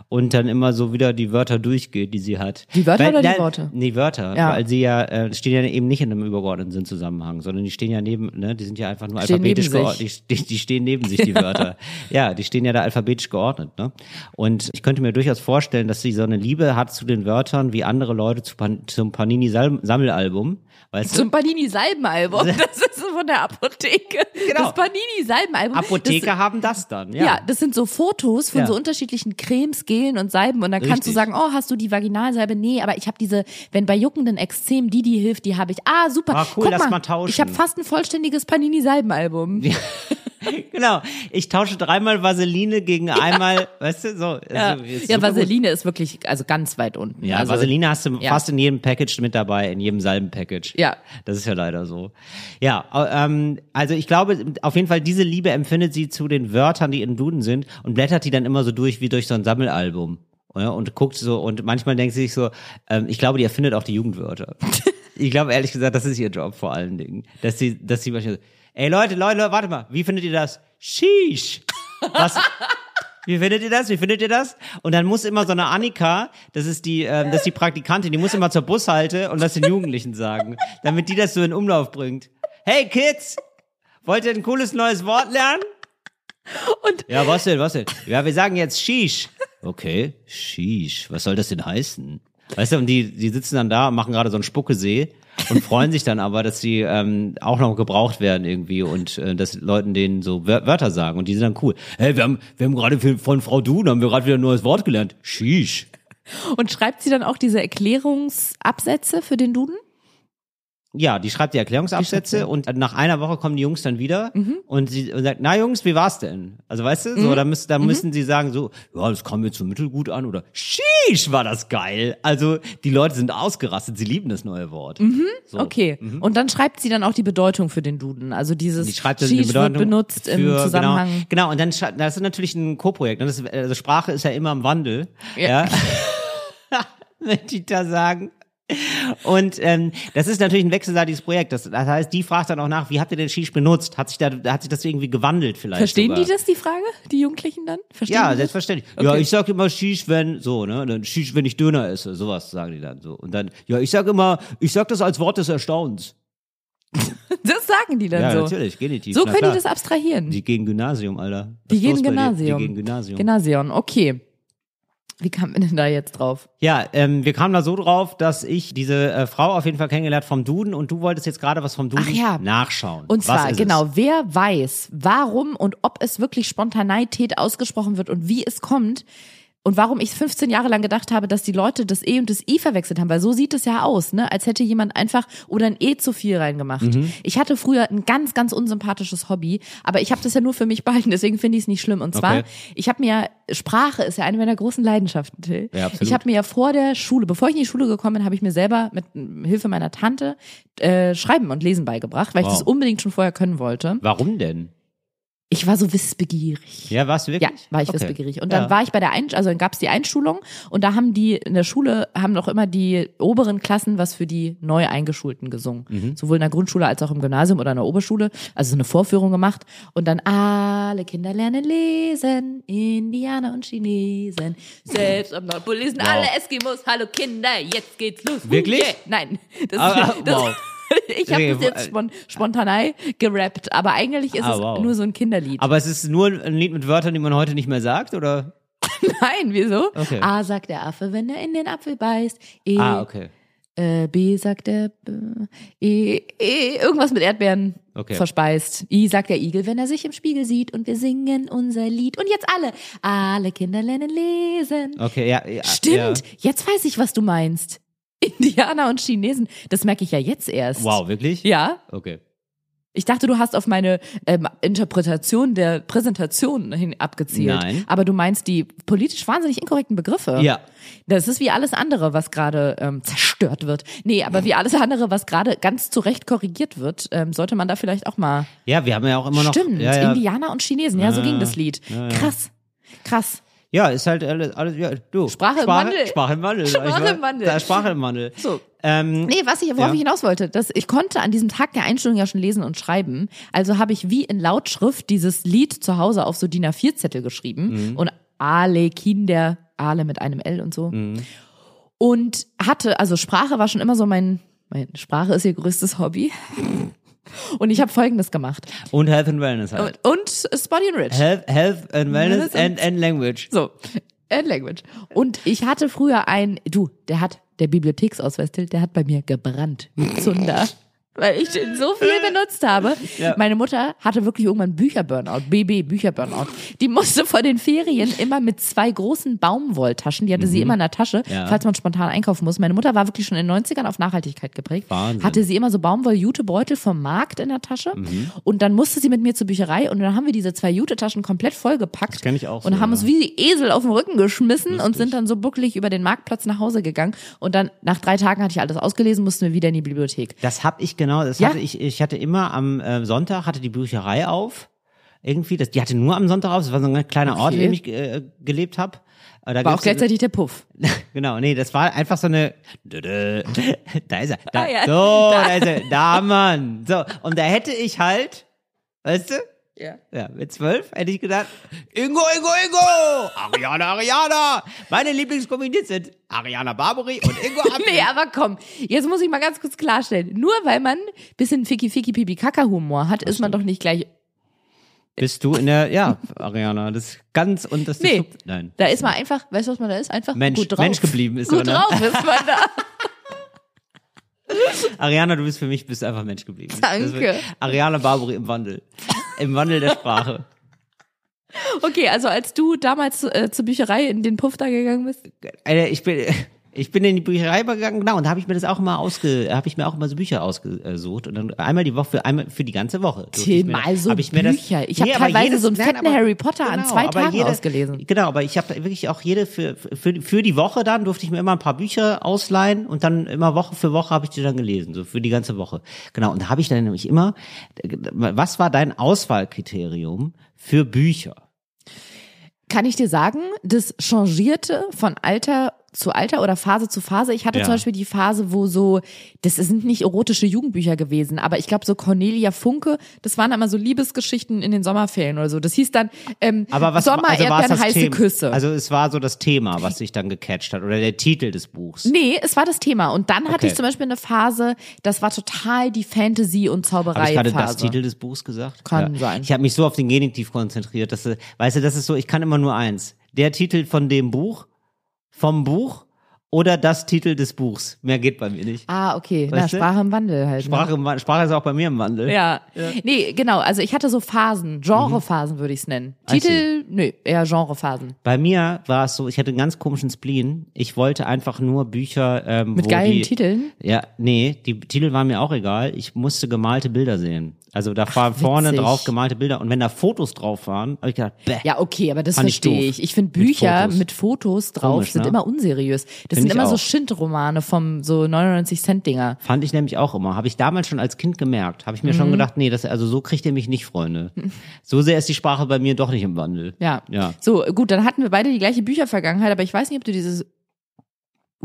und dann immer so wieder die Wörter durchgeht, die sie hat. Die Wörter oder die nein, Worte? Nee, Wörter. Ja. Weil sie ja, äh, stehen ja eben nicht in einem übergeordneten Sinnzusammenhang, sondern die stehen ja neben, ne, die sind ja einfach nur Stehen alphabetisch geordnet. Die, die, die stehen neben sich, die Wörter. ja, die stehen ja da alphabetisch geordnet, ne? Und ich könnte mir durchaus vorstellen, dass sie so eine Liebe hat zu den Wörtern wie andere Leute zu Pan zum Panini-Sammelalbum. Weißt du? Zum Panini-Salbenalbum. Das ist von der Apotheke. Genau. Das Panini-Salbenalbum. Apotheker Das, haben das dann, ja. das sind so Fotos von Ja. so unterschiedlichen Cremes, Gelen und Salben und dann kannst du Richtig. sagen, oh, hast du die Vaginalsalbe? Nee, aber ich habe diese, wenn bei juckenden Ekzem, die die hilft, die habe ich. Ah, super. Ah, cool, Guck lass mal, mal tauschen. Ich habe fast ein vollständiges Panini-Salbenalbum. Genau. Ich tausche dreimal Vaseline gegen einmal, weißt du, so. Ja, also, ja super gut. Vaseline ist wirklich also ganz weit unten. Ja, also, Vaseline hast du ja. fast in jedem Package mit dabei, in jedem Salben-Package. Ja. Das ist ja leider so. Ja, ähm, also ich glaube, auf jeden Fall diese Liebe empfindet sie zu den Wörtern, die in Duden sind und blättert die dann immer so durch wie durch so ein Sammelalbum. Ja, und guckt so und manchmal denkt sie sich so, ähm, ich glaube, die erfindet auch die Jugendwörter. ich glaube ehrlich gesagt, das ist ihr Job vor allen Dingen, dass sie, dass sie manchmal so, ey Leute, Leute, Leute, warte mal, wie findet ihr das? Sheesh. Was? Wie findet ihr das? Wie findet ihr das? Und dann muss immer so eine Annika, das ist die, ähm, das ist die Praktikantin, die muss immer zur Bushalte und das den Jugendlichen sagen, damit die das so in Umlauf bringt. Hey Kids, wollt ihr ein cooles neues Wort lernen? Und Ja, was denn, was denn? Ja, wir sagen jetzt Shish. Okay, Shish. Was soll das denn heißen? Weißt du, und die, die sitzen dann da und machen gerade so einen Spuckesee und freuen sich dann aber, dass sie ähm, auch noch gebraucht werden irgendwie und äh, dass Leuten denen so Wör Wörter sagen und die sind dann cool. Hey, wir haben, wir haben gerade von Frau Dun haben wir gerade wieder ein neues Wort gelernt. Shish. Und schreibt sie dann auch diese Erklärungsabsätze für den Duden? Ja, die schreibt die Erklärungsabsätze und nach einer Woche kommen die Jungs dann wieder und sie und sagt, na Jungs, wie war's denn? Also weißt du, so, da, müssen, da müssen sie sagen so, ja, das kam mir so mittelgut an oder Sheesh, war das geil. Also die Leute sind ausgerastet, sie lieben das neue Wort. So. Okay. Und dann schreibt sie dann auch die Bedeutung für den Duden. Also dieses Die schreibt die Sheesh wird Bedeutung benutzt im für- Zusammenhang. Genau, genau, und dann schreibt, das ist natürlich ein Co-Projekt. ne? Das Also Sprache ist ja immer im Wandel. Ja. Ja. Wenn die da sagen. Und ähm, das ist natürlich ein wechselseitiges Projekt. Das, das heißt, die fragt dann auch nach, wie habt ihr den Shish benutzt? Hat sich da, hat sich das irgendwie gewandelt vielleicht? Verstehen sogar? die das, die Frage? Die Jugendlichen dann? Verstehen Ja, selbstverständlich. Ja, Okay. ich sag immer Shish, wenn so, ne? Dann Shish, wenn ich Döner esse, sowas sagen die dann so. Und dann, ja, ich sag immer, ich sag das als Wort des Erstaunens. Das sagen die dann Ja, so. natürlich, genitiv. So können klar. die das abstrahieren. Die gehen Gymnasium, Alter. Was Die gehen? Gymnasium. Die gehen Gymnasium. Gymnasium, okay. Wie kam man denn da jetzt drauf? Ja, ähm, wir kamen da so drauf, dass ich diese äh, Frau auf jeden Fall kennengelernt vom Duden und du wolltest jetzt gerade was vom Duden Ach ja. nachschauen. Und zwar, genau, Es? wer weiß, warum und ob es wirklich Spontaneität ausgesprochen wird und wie es kommt und warum ich 15 Jahre lang gedacht habe, dass die Leute das E und das I verwechselt haben, weil so sieht es ja aus, ne? Als hätte jemand einfach oder ein E zu viel reingemacht. Mhm. Ich hatte früher ein ganz, ganz unsympathisches Hobby, aber ich habe das ja nur für mich behalten, deswegen finde ich es nicht schlimm. Und zwar, Okay. ich habe mir, Sprache ist ja eine meiner großen Leidenschaften, Till. Ja, absolut. ich habe mir ja vor der Schule, bevor ich in die Schule gekommen bin, habe ich mir selber mit Hilfe meiner Tante äh, Schreiben und Lesen beigebracht, weil ich Wow. das unbedingt schon vorher können wollte. Warum denn? Ich war so wissbegierig. Ja, warst du Ja, wirklich? war ich Okay. wissbegierig. Und dann Ja. war ich bei der Einsch also dann gab's die Einschulung und da haben die in der Schule haben noch immer die oberen Klassen was für die neu eingeschulten gesungen. Mhm. Sowohl in der Grundschule als auch im Gymnasium oder in der Oberschule, also so eine Vorführung gemacht und dann alle Kinder lernen lesen, Indianer und Chinesen, selbst am Nordpol lesen Wow. alle Eskimos, hallo Kinder, jetzt geht's los. Wirklich? Yeah. Nein, das, Ah, das wow. Ich habe das jetzt spon spontan gerappt, aber eigentlich ist Ah, es wow. nur so ein Kinderlied. Aber es ist nur ein Lied mit Wörtern, die man heute nicht mehr sagt, oder? Nein, wieso? Okay. A sagt der Affe, wenn er in den Apfel beißt. E, Ah, okay. äh, B sagt der B, E, e, irgendwas mit Erdbeeren Okay. verspeist. I sagt der Igel, wenn er sich im Spiegel sieht und wir singen unser Lied. Und jetzt alle. Alle Kinder lernen lesen. Okay, ja. ja Stimmt, Ja. jetzt weiß ich, was du meinst. Indianer und Chinesen, das merke ich ja jetzt erst. Wow, wirklich? Ja, Okay. Ich dachte, du hast auf meine ähm, Interpretation der Präsentation hin abgezielt. Nein. Aber du meinst die politisch wahnsinnig inkorrekten Begriffe. Ja. Das ist wie alles andere, was gerade ähm, zerstört wird. Nee, aber wie alles andere, was gerade ganz zu Recht korrigiert wird, ähm, sollte man da vielleicht auch mal. Ja, wir haben ja auch immer noch. Stimmt, ja, ja. Indianer und Chinesen, ja, so ging das Lied. Krass. Krass. Ja, ist halt alles, alles ja, du. Sprache im Wandel. Sprache im Wandel. Sprache im Wandel. Da, Sprache im Wandel. So. Ähm, Nee, was ich, worauf Ja. ich hinaus wollte, dass ich konnte an diesem Tag der Einstellung ja schon lesen und schreiben. Also habe ich wie in Lautschrift dieses Lied zu Hause auf so DIN A4-Zettel geschrieben Mhm. und Ale Kinder, Ale mit einem L und so. Mhm. Und hatte, also Sprache war schon immer so mein, mein Sprache ist ihr größtes Hobby. Und ich habe Folgendes gemacht. und Health and Wellness halt. Und, und Spotty and Rich. Health, Health and Wellness and, and Language. So, and language. Und ich hatte früher ein, du, der hat, der Bibliotheksausweis, der hat bei mir gebrannt wie Zunder. Weil ich den so viel benutzt habe. Ja. Meine Mutter hatte wirklich irgendwann Bücherburnout, BB, Bücherburnout. Die musste vor den Ferien immer mit zwei großen Baumwolltaschen, die hatte sie immer in der Tasche, Mhm. Ja. falls man spontan einkaufen muss. Meine Mutter war wirklich schon in den 90ern auf Nachhaltigkeit geprägt. Wahnsinn. Hatte sie immer so Baumwoll-Jutebeutel vom Markt in der Tasche. Mhm. Und dann musste sie mit mir zur Bücherei und dann haben wir diese zwei Jutetaschen komplett vollgepackt. Das kenn ich auch Und so, haben ja. uns wie die Esel auf den Rücken geschmissen und sind dann so bucklig über den Marktplatz nach Hause gegangen. Und dann nach drei Tagen hatte ich alles ausgelesen, mussten wir wieder in die Bibliothek. Das hab ich genau, das Ja. hatte ich, ich hatte immer am äh, Sonntag, hatte die Bücherei auf. Irgendwie, das, die hatte nur am Sonntag auf, das war so ein kleiner Ort, in dem ich äh, gelebt habe. Da War auch gleichzeitig der Puff. Genau, nee, das war einfach so eine. Da ist er. Da, Ah, ja. So, Da. da. ist er. Da, Mann. So, und da hätte ich halt, weißt du? Ja. Ja, mit zwölf hätte ich gedacht, Ingo, Ingo, Ingo! Ariana, Ariana! Meine Lieblingskomödien sind Ariana Barbary und Ingo Appel. Nee, aber komm, jetzt muss ich mal ganz kurz klarstellen. Nur weil man bisschen Ficky Ficky Pipi Kaka Humor hat, ist man doch nicht gleich. Bist du in der, ja, Ariana, das ganz und das Nee, Nein. da ist man einfach, weißt du, was man da ist? Einfach Mensch, gut drauf. Mensch geblieben ist Gut man da. drauf ist man da. Ariana, du bist für mich, bist einfach Mensch geblieben. Danke. Wird- Ariana Barbary im Wandel. Im Wandel der Sprache. Okay, also als du damals äh, zur Bücherei in den Puff da gegangen bist. Alter, ich bin, ich bin in die Bücherei gegangen, genau, und da habe ich mir das auch immer ausge, habe ich mir auch immer so Bücher ausgesucht und dann einmal die Woche für einmal für die ganze Woche. mal so hab ich mir das- Bücher. Ich hab Nee, teilweise so einen nein, fetten aber- Harry Potter an zwei Tagen ausgelesen. Genau, aber ich habe wirklich auch jede für, für für die Woche dann durfte ich mir immer ein paar Bücher ausleihen und dann immer Woche für Woche habe ich die dann gelesen, so für die ganze Woche. Genau, und da habe ich dann nämlich immer was war dein Auswahlkriterium für Bücher? Kann ich dir sagen, das changierte von Alter zu Alter oder Phase zu Phase. Ich hatte Ja. zum Beispiel die Phase, wo so, das sind nicht erotische Jugendbücher gewesen, aber ich glaube so Cornelia Funke, das waren immer so Liebesgeschichten in den Sommerferien oder so. Das hieß dann ähm, Aber was Sommer, also Erdbeeren, heiße Thema? Küsse. Also es war so das Thema, was sich dann gecatcht hat oder der Titel des Buchs. Nee, es war das Thema. Und dann hatte Okay. ich zum Beispiel eine Phase, das war total die Fantasy- und Habe ich gerade Zauberei-Phase. das Titel des Buchs gesagt? Kann sein. Ich habe mich so auf den Genitiv konzentriert, dass du- weißt du, das ist so, ich kann immer nur eins. Der Titel von dem Buch, vom Buch oder das Titel des Buchs. Mehr geht bei mir nicht. Ah, okay. Na, Weißt? Sprache im Wandel halt. ne? Sprache, im Wa- Sprache ist auch bei mir im Wandel. Ja. Nee, genau. Also ich hatte so Phasen, Genrephasen würde ich es nennen. Mhm. I Titel, nö, eher Genrephasen. Bei mir war es so, ich hatte einen ganz komischen Spleen. Ich wollte einfach nur Bücher, ähm, Mit geilen die, Titeln? Ja, nee, die Titel waren mir auch egal. Ich musste gemalte Bilder sehen. Also da waren vorne drauf gemalte Bilder und wenn da Fotos drauf waren, habe ich gedacht, bäh. Ja, okay, aber das ich verstehe doof. ich. Ich finde Mit Bücher Fotos. mit Fotos drauf Komisch, sind ne? immer unseriös. Das Find sind ich immer so auch. Schindromane vom so 99 Cent Dinger. Fand ich nämlich auch immer. Habe ich damals schon als Kind gemerkt. Habe ich mir Mhm. schon gedacht, nee, das, also so kriegt ihr mich nicht, Freunde. So sehr ist die Sprache bei mir doch nicht im Wandel. Ja. Ja. So, gut, dann hatten wir beide die gleiche Büchervergangenheit, aber ich weiß nicht, ob du dieses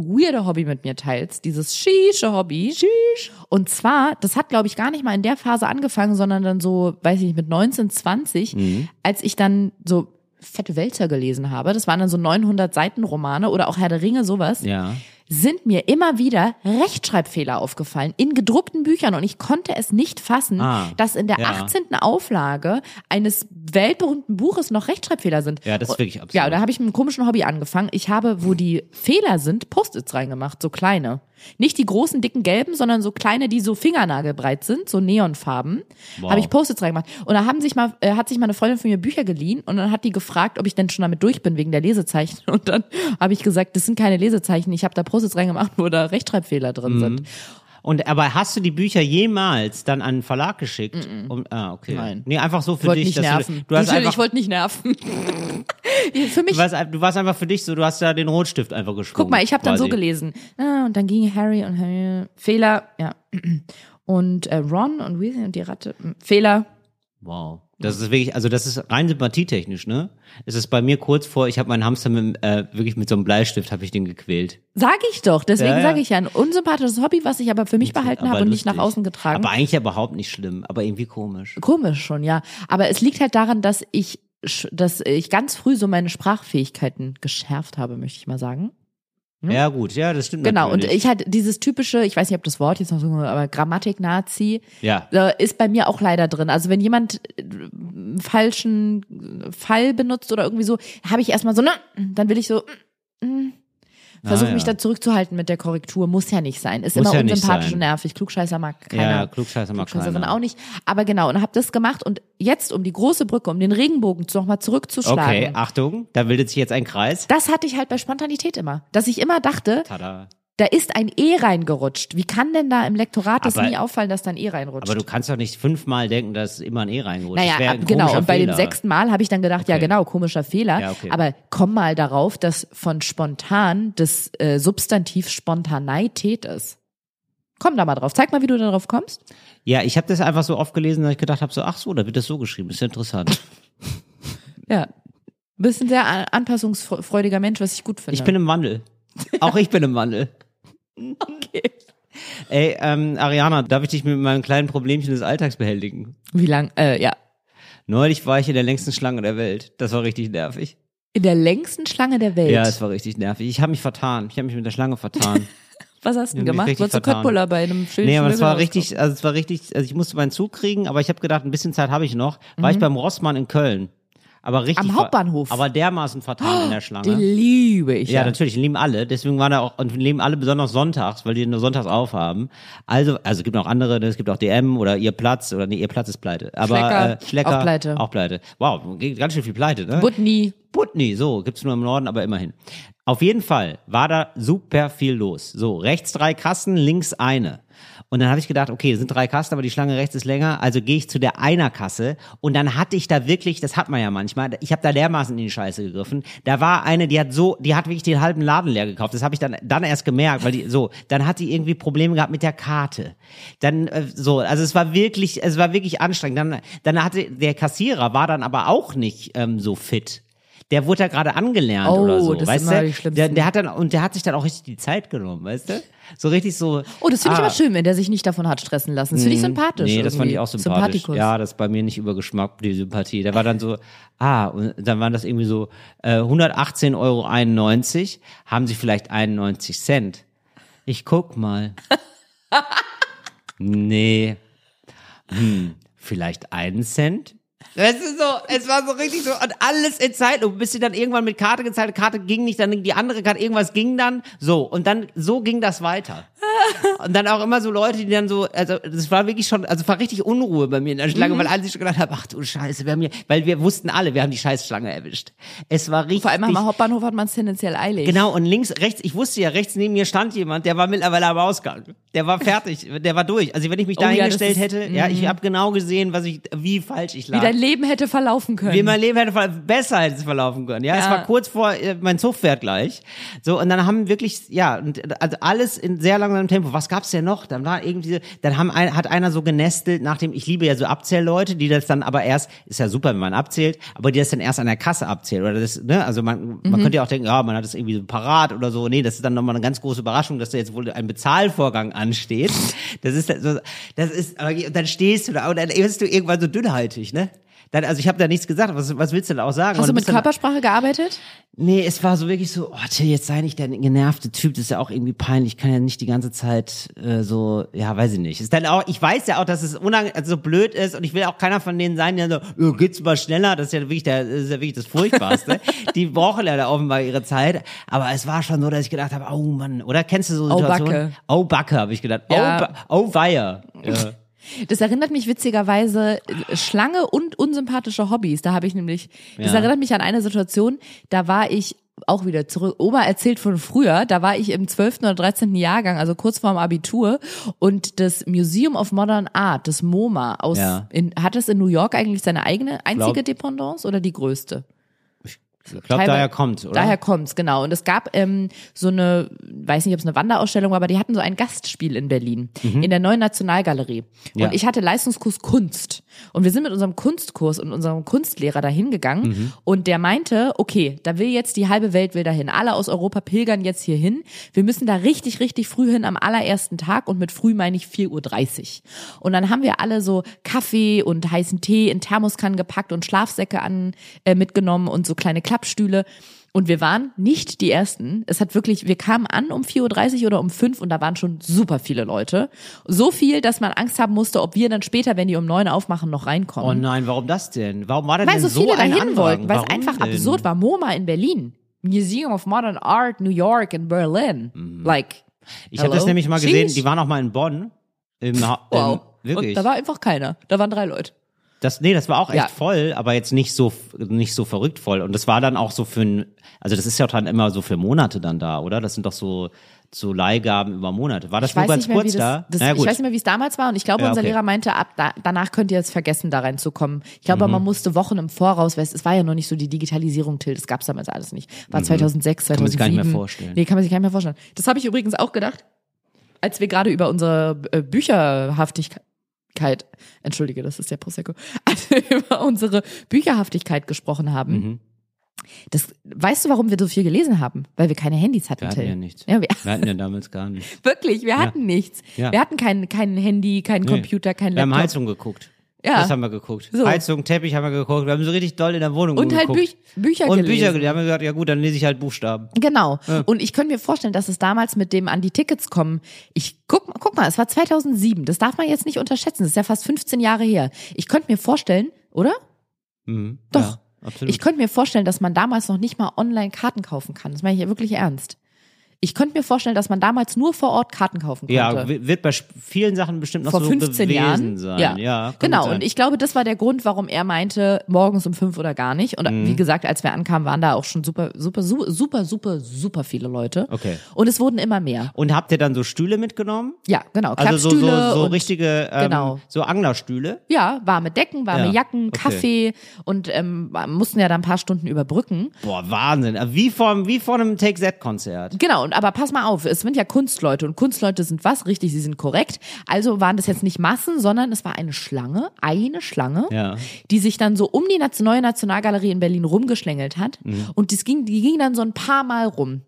weirde Hobby mit mir teilst, dieses schische Hobby. Shish. Und zwar, das hat glaube ich gar nicht mal in der Phase angefangen, sondern dann so, weiß ich nicht, mit 19, 20, Mhm. als ich dann so fette Wälzer gelesen habe. Das waren dann so 900 Seiten Romane oder auch Herr der Ringe, sowas. Ja. Sind mir immer wieder Rechtschreibfehler aufgefallen in gedruckten Büchern und ich konnte es nicht fassen, Ah, dass in der ja. 18. Auflage eines weltberühmten Buches noch Rechtschreibfehler sind. Ja, das ist wirklich absurd. Ja, da habe ich mit einem komischen Hobby angefangen. Ich habe, wo die Fehler sind, Post-its reingemacht, so kleine. Nicht die großen, dicken gelben, sondern so kleine, die so fingernagelbreit sind, so Neonfarben. Wow. Habe ich Post-its reingemacht. Und da haben sich mal, äh, hat sich mal eine Freundin von mir Bücher geliehen und dann hat die gefragt, ob ich denn schon damit durch bin wegen der Lesezeichen. Und dann habe ich gesagt, das sind keine Lesezeichen. Ich habe da Post-its reingemacht, wo da Rechtschreibfehler drin Mhm. sind. Und aber hast du die Bücher jemals dann an den Verlag geschickt? Um, ah, okay. Nein. Nee, einfach so für wollte dich. nicht dass nerven. Du, du, hast Natürlich, einfach, ich wollte nicht nerven. Für mich du, warst, du warst einfach für dich so, du hast da den Rotstift einfach geschwungen. Guck mal, ich habe dann so gelesen. Ah, und dann ging Harry und Harry. Fehler, ja. Und äh, Ron und Weasley und die Ratte. mm, Fehler. Wow. Das ist wirklich, also das ist rein sympathietechnisch, ne? Es ist bei mir kurz vor, ich habe meinen Hamster mit, äh, wirklich mit so einem Bleistift habe ich den gequält. Sag ich doch. Deswegen Ja, ja. sage ich ja, ein unsympathisches Hobby, was ich aber für mich behalten habe und nicht nach lustig. außen getragen. Aber eigentlich überhaupt nicht schlimm, aber irgendwie komisch. Komisch schon, ja. Aber es liegt halt daran, dass ich, dass ich ganz früh so meine Sprachfähigkeiten geschärft habe, möchte ich mal sagen. Ja gut, ja, das stimmt Genau, und natürlich. ich halt dieses typische, ich weiß nicht, ob das Wort jetzt noch so, aber Grammatik-Nazi, Ja. äh, ist bei mir auch leider drin. Also wenn jemand äh, einen falschen Fall benutzt oder irgendwie so, habe ich erstmal so, ne, dann will ich so, mm, versuche Ah, ja. mich da zurückzuhalten mit der Korrektur. Muss ja nicht sein. Ist Muss immer ja unsympathisch und nervig. Klugscheißer mag keiner. Ja, Klugscheißer mag Klugscheißerin keiner. auch nicht. Aber genau, und habe das gemacht und jetzt, um die große Brücke, um den Regenbogen nochmal zurückzuschlagen. Okay, Achtung, da bildet sich jetzt ein Kreis. Das hatte ich halt bei Spontanität immer. Dass ich immer dachte, Tada. Da ist ein E reingerutscht. Wie kann denn da im Lektorat das Aber- nie auffallen, dass da ein E reinrutscht? Aber du kannst doch nicht fünfmal denken, dass immer ein E reinrutscht. naja, ab- genau. Und bei Fehler. dem sechsten Mal habe ich dann gedacht, ja Okay. genau, komischer Fehler. Ja, okay. Aber komm mal darauf, dass von spontan das äh, Substantiv Spontaneität ist. Komm da mal drauf. Zeig mal, wie du darauf kommst. Ja, ich habe das einfach so oft gelesen, dass ich gedacht habe, so, ach so, da wird das so geschrieben. Ist ja interessant. Ja. Bist ein sehr an- anpassungsfreudiger Mensch, was ich gut finde. Ich bin im Wandel. Auch ich bin im Wandel. okay. Ey, ähm, Ariana, darf ich dich mit meinem kleinen Problemchen des Alltags behelligen? Wie lang? Äh, ja. Neulich war ich in der längsten Schlange der Welt. Das war richtig nervig. In der längsten Schlange der Welt. Ja, es war richtig nervig. Ich habe mich vertan. Ich habe mich mit der Schlange vertan. Was hast du denn gemacht? Wolltest du. Köttbullar bei einem Schild? nee, aber es war richtig, also es war richtig, also ich musste meinen Zug kriegen, aber ich habe gedacht, ein bisschen Zeit habe ich noch. War ich beim Rossmann in Köln. Aber richtig. Am Hauptbahnhof? Aber dermaßen vertan in der Schlange. Die liebe ich. Ja, Ja, natürlich, die lieben alle. Deswegen waren da auch, und lieben alle besonders sonntags, weil die nur sonntags aufhaben. Also, also es gibt noch andere, ne, es gibt auch DM oder ihr Platz, oder nee, ihr Platz ist pleite. Aber Schlecker, äh, Schlecker auch pleite. Auch pleite. Wow, ganz schön viel pleite, ne? Butni. Putney, so, gibt's nur im Norden, aber immerhin. Auf jeden Fall war da super viel los. So, rechts drei Kassen, links eine. Und dann habe ich gedacht, okay, es sind drei Kassen, aber die Schlange rechts ist länger, also gehe ich zu der Einer-Kasse. Und dann hatte ich da wirklich, das hat man ja manchmal, ich habe da dermaßen in die Scheiße gegriffen. Da war eine, die hat so, die hat wirklich den halben Laden leer gekauft. Das habe ich dann dann erst gemerkt, weil die so, dann hat die irgendwie Probleme gehabt mit der Karte. Dann äh, so, also es war wirklich, es war wirklich anstrengend. Dann, dann hatte der Kassierer war dann aber auch nicht ähm, so fit der wurde da gerade angelernt Oh, oder so, das sind weißt immer du? die schlimmsten. Der, der hat dann und der hat sich dann auch richtig die Zeit genommen, weißt du? So richtig so. Oh, das finde ich ah, aber schön, wenn der sich nicht davon hat stressen lassen. Das finde ich sympathisch. Nee, das fand irgendwie. ich auch sympathisch. Ja, das ist bei mir nicht über Geschmack, die Sympathie. Der war dann so, ah, und dann waren das irgendwie so äh, 118,91 Euro, haben sie vielleicht 91 Cent. Ich guck mal. nee. Hm, vielleicht einen Cent? Das ist so, es war so richtig so, und alles in Zeitlupe, bis sie dann irgendwann mit Karte gezahlt. Karte ging nicht, dann die andere Karte, irgendwas ging dann, so, und dann, so ging das weiter. Und dann auch immer so Leute, die dann so, also das war wirklich schon, also es war richtig Unruhe bei mir in der Schlange, weil alle sich schon gedacht haben, ach du Scheiße, wir haben hier, weil wir wussten alle, wir haben die Scheißschlange erwischt. Es war richtig. Vor allem am Hauptbahnhof hat man es tendenziell eilig. Genau, und links, rechts, ich wusste ja, rechts neben mir stand jemand, der war mittlerweile am Ausgang. Der war fertig, der war durch. Also wenn ich mich Oh da ja, hingestellt ist- hätte, ja, ich habe genau gesehen, was ich, wie falsch ich Wie lag. dein Leben hätte verlaufen können. Wie mein Leben hätte besser hätte es verlaufen können. Ja, es Ja. war kurz vor äh, mein Zug fährt gleich. So und dann haben wirklich ja und, also alles in sehr langsamem Tempo. Was gab's denn noch? Dann war irgendwie dann haben ein, hat einer so genestelt nach dem ich liebe ja so Abzählleute, die das dann aber erst ist ja super, wenn man abzählt, aber die das dann erst an der Kasse abzählen oder das ne, also man man Mhm. könnte ja auch denken, ja, man hat das irgendwie so parat oder so. Nee, das ist dann nochmal eine ganz große Überraschung, dass da jetzt wohl ein Bezahlvorgang ansteht. Das ist so, das ist aber dann stehst du da und dann wirst du irgendwann so dünnhäutig, ne? Dann, also ich habe da nichts gesagt. Was, was willst du denn auch sagen? Hast du mit bist dann- Körpersprache gearbeitet? Nee, es war so wirklich so, oh Till, jetzt sei nicht der genervte Typ, das ist ja auch irgendwie peinlich. Ich kann ja nicht die ganze Zeit äh, so, ja, weiß ich nicht. Ist dann auch, ich weiß ja auch, dass es unang also so blöd ist und ich will auch keiner von denen sein, der so, oh, geht's mal schneller, das ist ja wirklich der, das ist ja wirklich das Furchtbarste. die brauchen ja da offenbar ihre Zeit. Aber es war schon so, dass ich gedacht habe, oh Mann, oder kennst du so Oh, Situationen? Backe. Oh Backe, habe ich gedacht. Ja. Oh, Ba- oh Weiher. Ja. Das erinnert mich witzigerweise äh, Schlange und unsympathische Hobbys. Da habe ich nämlich, das Ja. erinnert mich an eine Situation, da war ich auch wieder zurück. Oma erzählt von früher, da war ich im 12. oder 13. Jahrgang, also kurz vorm Abitur und das Museum of Modern Art, das MoMA aus, Ja. in, hat es in New York eigentlich seine eigene, einzige Glaub- Dependance oder die größte? Ich glaube, daher kommt, oder? Daher kommt's, genau. Und es gab ähm, so eine, weiß nicht, ob es eine Wanderausstellung war, aber die hatten so ein Gastspiel in Berlin, in der neuen Nationalgalerie. Und Ja. ich hatte Leistungskurs Kunst. Und wir sind mit unserem Kunstkurs und unserem Kunstlehrer dahin gegangen. Und der meinte, okay, da will jetzt die halbe Welt will dahin. Alle aus Europa pilgern jetzt hier hin. Wir müssen da richtig, richtig früh hin am allerersten Tag. Und mit früh meine ich 4.30 Uhr. Und dann haben wir alle so Kaffee und heißen Tee in Thermoskannen gepackt und Schlafsäcke an, äh, mitgenommen und so kleine Klappstühle. Und wir waren nicht die Ersten. Es hat wirklich, wir kamen an um 4.30 Uhr oder um 5 und da waren schon super viele Leute. So viel, dass man Angst haben musste, ob wir dann später, wenn die um 9 aufmachen, noch Oh reinkommen. nein, warum das denn? Warum war denn weil denn so so viele ein dahin Andrang? wollten, weil es einfach denn? absurd war. MoMA in Berlin. Museum of Modern Art, New York in Berlin. Like, Mhm. Ich habe das nämlich mal gesehen, Sheesh. die waren auch mal in Bonn. Im, Ha- Wow. Im, wirklich. Und da war einfach keiner. Da waren drei Leute. Das, nee, das war auch echt Ja. voll, aber jetzt nicht so, nicht so verrückt voll. Und das war dann auch so für ein, also das ist ja dann immer so für Monate dann da, oder? Das sind doch so, so Leihgaben über Monate. War das Ich nur ganz mehr, kurz das, da? das Na ja, ich weiß nicht mehr, wie es damals war und ich glaube, Ja, unser okay. Lehrer meinte, ab da, danach könnt ihr jetzt vergessen, da reinzukommen. Ich glaube, Mhm. man musste Wochen im Voraus, weil es, es war ja noch nicht so die Digitalisierung, Till, das gab's damals alles nicht. War 2006, 2007. Mhm. man sich gar nicht mehr vorstellen. Nee, kann man sich gar nicht mehr vorstellen. Das habe ich übrigens auch gedacht, als wir gerade über unsere äh, Bücherhaftigkeit, entschuldige, das ist der Prosecco, als wir über unsere Bücherhaftigkeit gesprochen haben. Mhm. Das, weißt du, warum wir so viel gelesen haben? Weil wir keine Handys hatten, Wir hatten Till. ja nichts. Ja, wir, Wir hatten ja damals gar nichts. Wirklich, wir hatten nichts. Ja. Wir hatten kein, kein Handy, kein Computer, kein Wir haben Laptop. Heizung geguckt. Ja. Das haben wir geguckt. So. Heizung, Teppich haben wir geguckt. Wir haben so richtig doll in der Wohnung Und halt geguckt. Büch Bücher Und gelesen. Bücher gelesen. Haben wir gesagt, ja gut, dann lese ich halt Buchstaben. Genau. Und ich könnte mir vorstellen, dass es damals mit dem an die Tickets kommen. Ich guck, mal- guck mal, es war 2007. Das darf man jetzt nicht unterschätzen. Das ist ja fast 15 Jahre her. Ich könnte mir vorstellen, oder? Mhm. Doch. Ja, absolut. Ich könnte mir vorstellen, dass man damals noch nicht mal online Karten kaufen kann. Das meine ich ja wirklich ernst. Ich könnte mir vorstellen, dass man damals nur vor Ort Karten kaufen konnte. ja, wi- wird bei vielen Sachen bestimmt noch vor so 15 gewesen Jahren. sein. Ja, ja genau. sein. Und ich glaube, das war der Grund, warum er meinte, morgens um fünf oder gar nicht. Und Mhm. wie gesagt, als wir ankamen, waren da auch schon super, super, super, super, super, viele Leute. Okay. Und es wurden immer mehr. Und habt ihr dann so Stühle mitgenommen? Ja, genau. Also so, so, so richtige, ähm, Genau. so Anglerstühle? Ja, warme Decken, warme Ja, Jacken, okay. Kaffee und ähm, mussten ja dann ein paar Stunden überbrücken. Boah, Wahnsinn. Wie vor, wie vor einem Take-Z-Konzert. Genau, und aber pass mal auf, es sind ja Kunstleute und Kunstleute sind was? Richtig, sie sind korrekt. Also waren das jetzt nicht Massen, sondern es war eine Schlange, eine Schlange, Ja. die sich dann so um die neue Nationalgalerie in Berlin rumgeschlängelt hat. Mhm. Und das ging, die ging dann so ein paar Mal rum.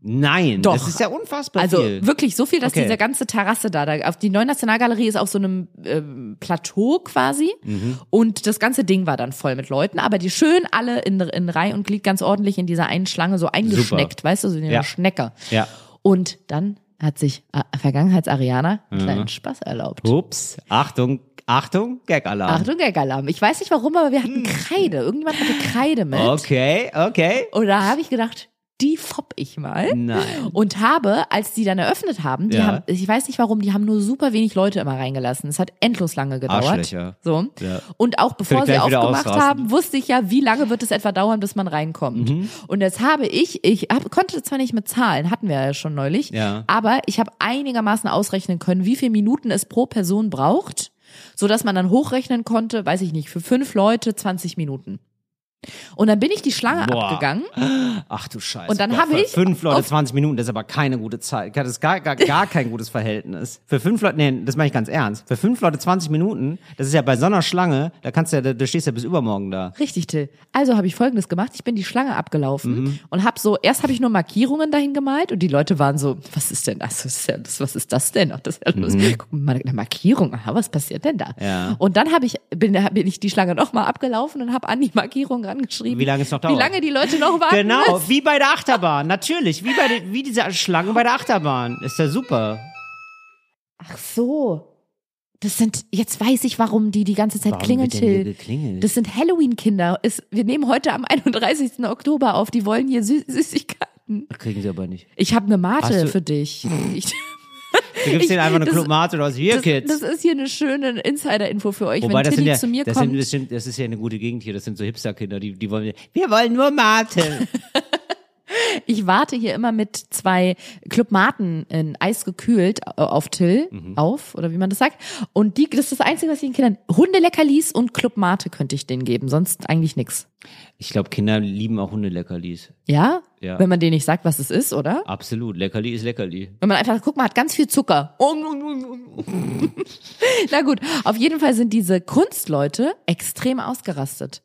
Nein, Doch. das ist ja unfassbar Also viel. wirklich so viel, dass Okay. diese ganze Terrasse da, da auf die neue Nationalgalerie ist auf so einem ähm, Plateau quasi Mhm. und das ganze Ding war dann voll mit Leuten, aber die schön alle in, in Reihe und Glied ganz ordentlich in dieser einen Schlange so eingeschneckt, weißt du, so in Ja. Schnecke. Ja. Und dann hat sich äh, Vergangenheits-Ariana einen Mhm. kleinen Spaß erlaubt. Ups, Achtung, Achtung, Gag-Alarm. Achtung, Gag-Alarm. Ich weiß nicht warum, aber wir hatten Kreide. Irgendjemand hatte Kreide mit. Okay, okay. Und da habe ich gedacht, die fopp ich mal. Nein. Und habe, als die dann eröffnet haben, die Ja. haben, ich weiß nicht warum, die haben nur super wenig Leute immer reingelassen. Es hat endlos lange gedauert. So. Ja. Und auch bevor sie aufgemacht haben, wusste ich ja, wie lange wird es etwa dauern, bis man reinkommt. Mhm. Und jetzt habe ich, ich hab, konnte zwar nicht mit Zahlen, hatten wir ja schon neulich, Ja. aber ich habe einigermaßen ausrechnen können, wie viele Minuten es pro Person braucht, so dass man dann hochrechnen konnte, weiß ich nicht, für fünf Leute 20 Minuten. Und dann bin ich die Schlange Boah. abgegangen. Ach du Scheiße. Und dann habe ich Fünf Leute, auf- 20 Minuten, das ist aber keine gute Zeit. Das ist gar, gar, gar kein gutes Verhältnis. Für fünf Leute, nee, das meine ich ganz ernst. Für fünf Leute 20 Minuten, das ist ja bei so einer Schlange, da kannst du ja, da, da stehst du ja bis übermorgen da. Richtig, Till. Also habe ich folgendes gemacht. Ich bin die Schlange abgelaufen Mhm. und habe so, erst habe ich nur Markierungen dahin gemalt und die Leute waren so, was ist denn das? Was ist, denn das? Was ist das denn? Ach, das ist ja los. Guck mal, eine Markierung. Aha, was passiert denn da? Mhm. Ja. Und dann habe ich, bin, bin ich die Schlange nochmal abgelaufen und habe an die Markierung rangeschrieben. Wie lange es noch Wie dauert. lange die Leute noch warten Genau, müssen. wie bei der Achterbahn, natürlich, wie bei den, wie diese Schlangen bei der Achterbahn. Ist ja super. Ach so. Das sind, jetzt weiß ich, warum die die ganze Zeit Warum klingeln, Till. Das sind Halloween-Kinder. Wir nehmen heute am 31. Oktober auf. Die wollen hier Sü Süßigkeiten. Kriegen sie aber nicht. Ich habe eine Mate für dich. Ich, Du gibst denen einfach eine das- Clubmate oder was? Hier, das, Kids. das ist hier eine schöne Insider-Info für euch. Wobei, Wenn das Tilly ja, zu mir das, kommt, sind bestimmt, das ist ja eine gute Gegend hier, das sind so Hipsterkinder, die, die wollen, wir wollen nur Mate. Ich warte hier immer mit zwei Clubmaten in Eis gekühlt äh, auf Till auf, oder wie man das sagt. Und die, das ist das Einzige, was ich den Kindern, Hundeleckerlis und Clubmate könnte ich denen geben, sonst eigentlich nix. Ich glaube, Kinder lieben auch Hundeleckerlis. Ja? Ja. Wenn man denen nicht sagt, was es ist, oder? Absolut. Leckerli ist Leckerli. Wenn man einfach, guck mal, hat ganz viel Zucker. Na gut, auf jeden Fall sind diese Kunstleute extrem ausgerastet.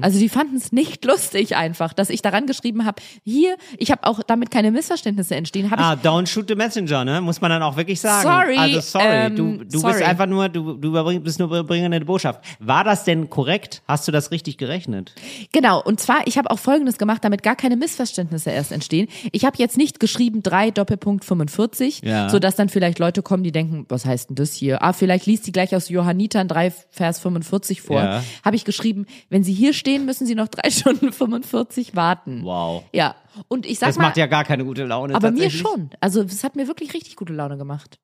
Also die fanden es nicht lustig einfach, dass ich daran geschrieben habe, hier, ich habe auch damit keine Missverständnisse entstehen, Ah, don't shoot the messenger, ne? Muss man dann auch wirklich sagen. Sorry, Also sorry, ähm, du, du sorry. bist einfach nur, du, du überbring- bist nur überbringende Botschaft. War das denn korrekt? Hast du das richtig gerechnet? genau, und zwar, ich habe auch Folgendes gemacht, damit gar keine Missverständnisse erst entstehen. Ich habe jetzt nicht geschrieben 3 Doppelpunkt 45, Ja. sodass dann vielleicht Leute kommen, die denken, was heißt denn das hier? Ah, vielleicht liest die gleich aus Johannitern 3 Vers 45 vor. Ja. Habe ich geschrieben, wenn sie hier stehen, müssen sie noch 3 Stunden 45 warten. Wow. Ja, und ich sag Das mal, macht ja gar keine gute Laune. aber mir schon. Also es hat mir wirklich richtig gute Laune gemacht.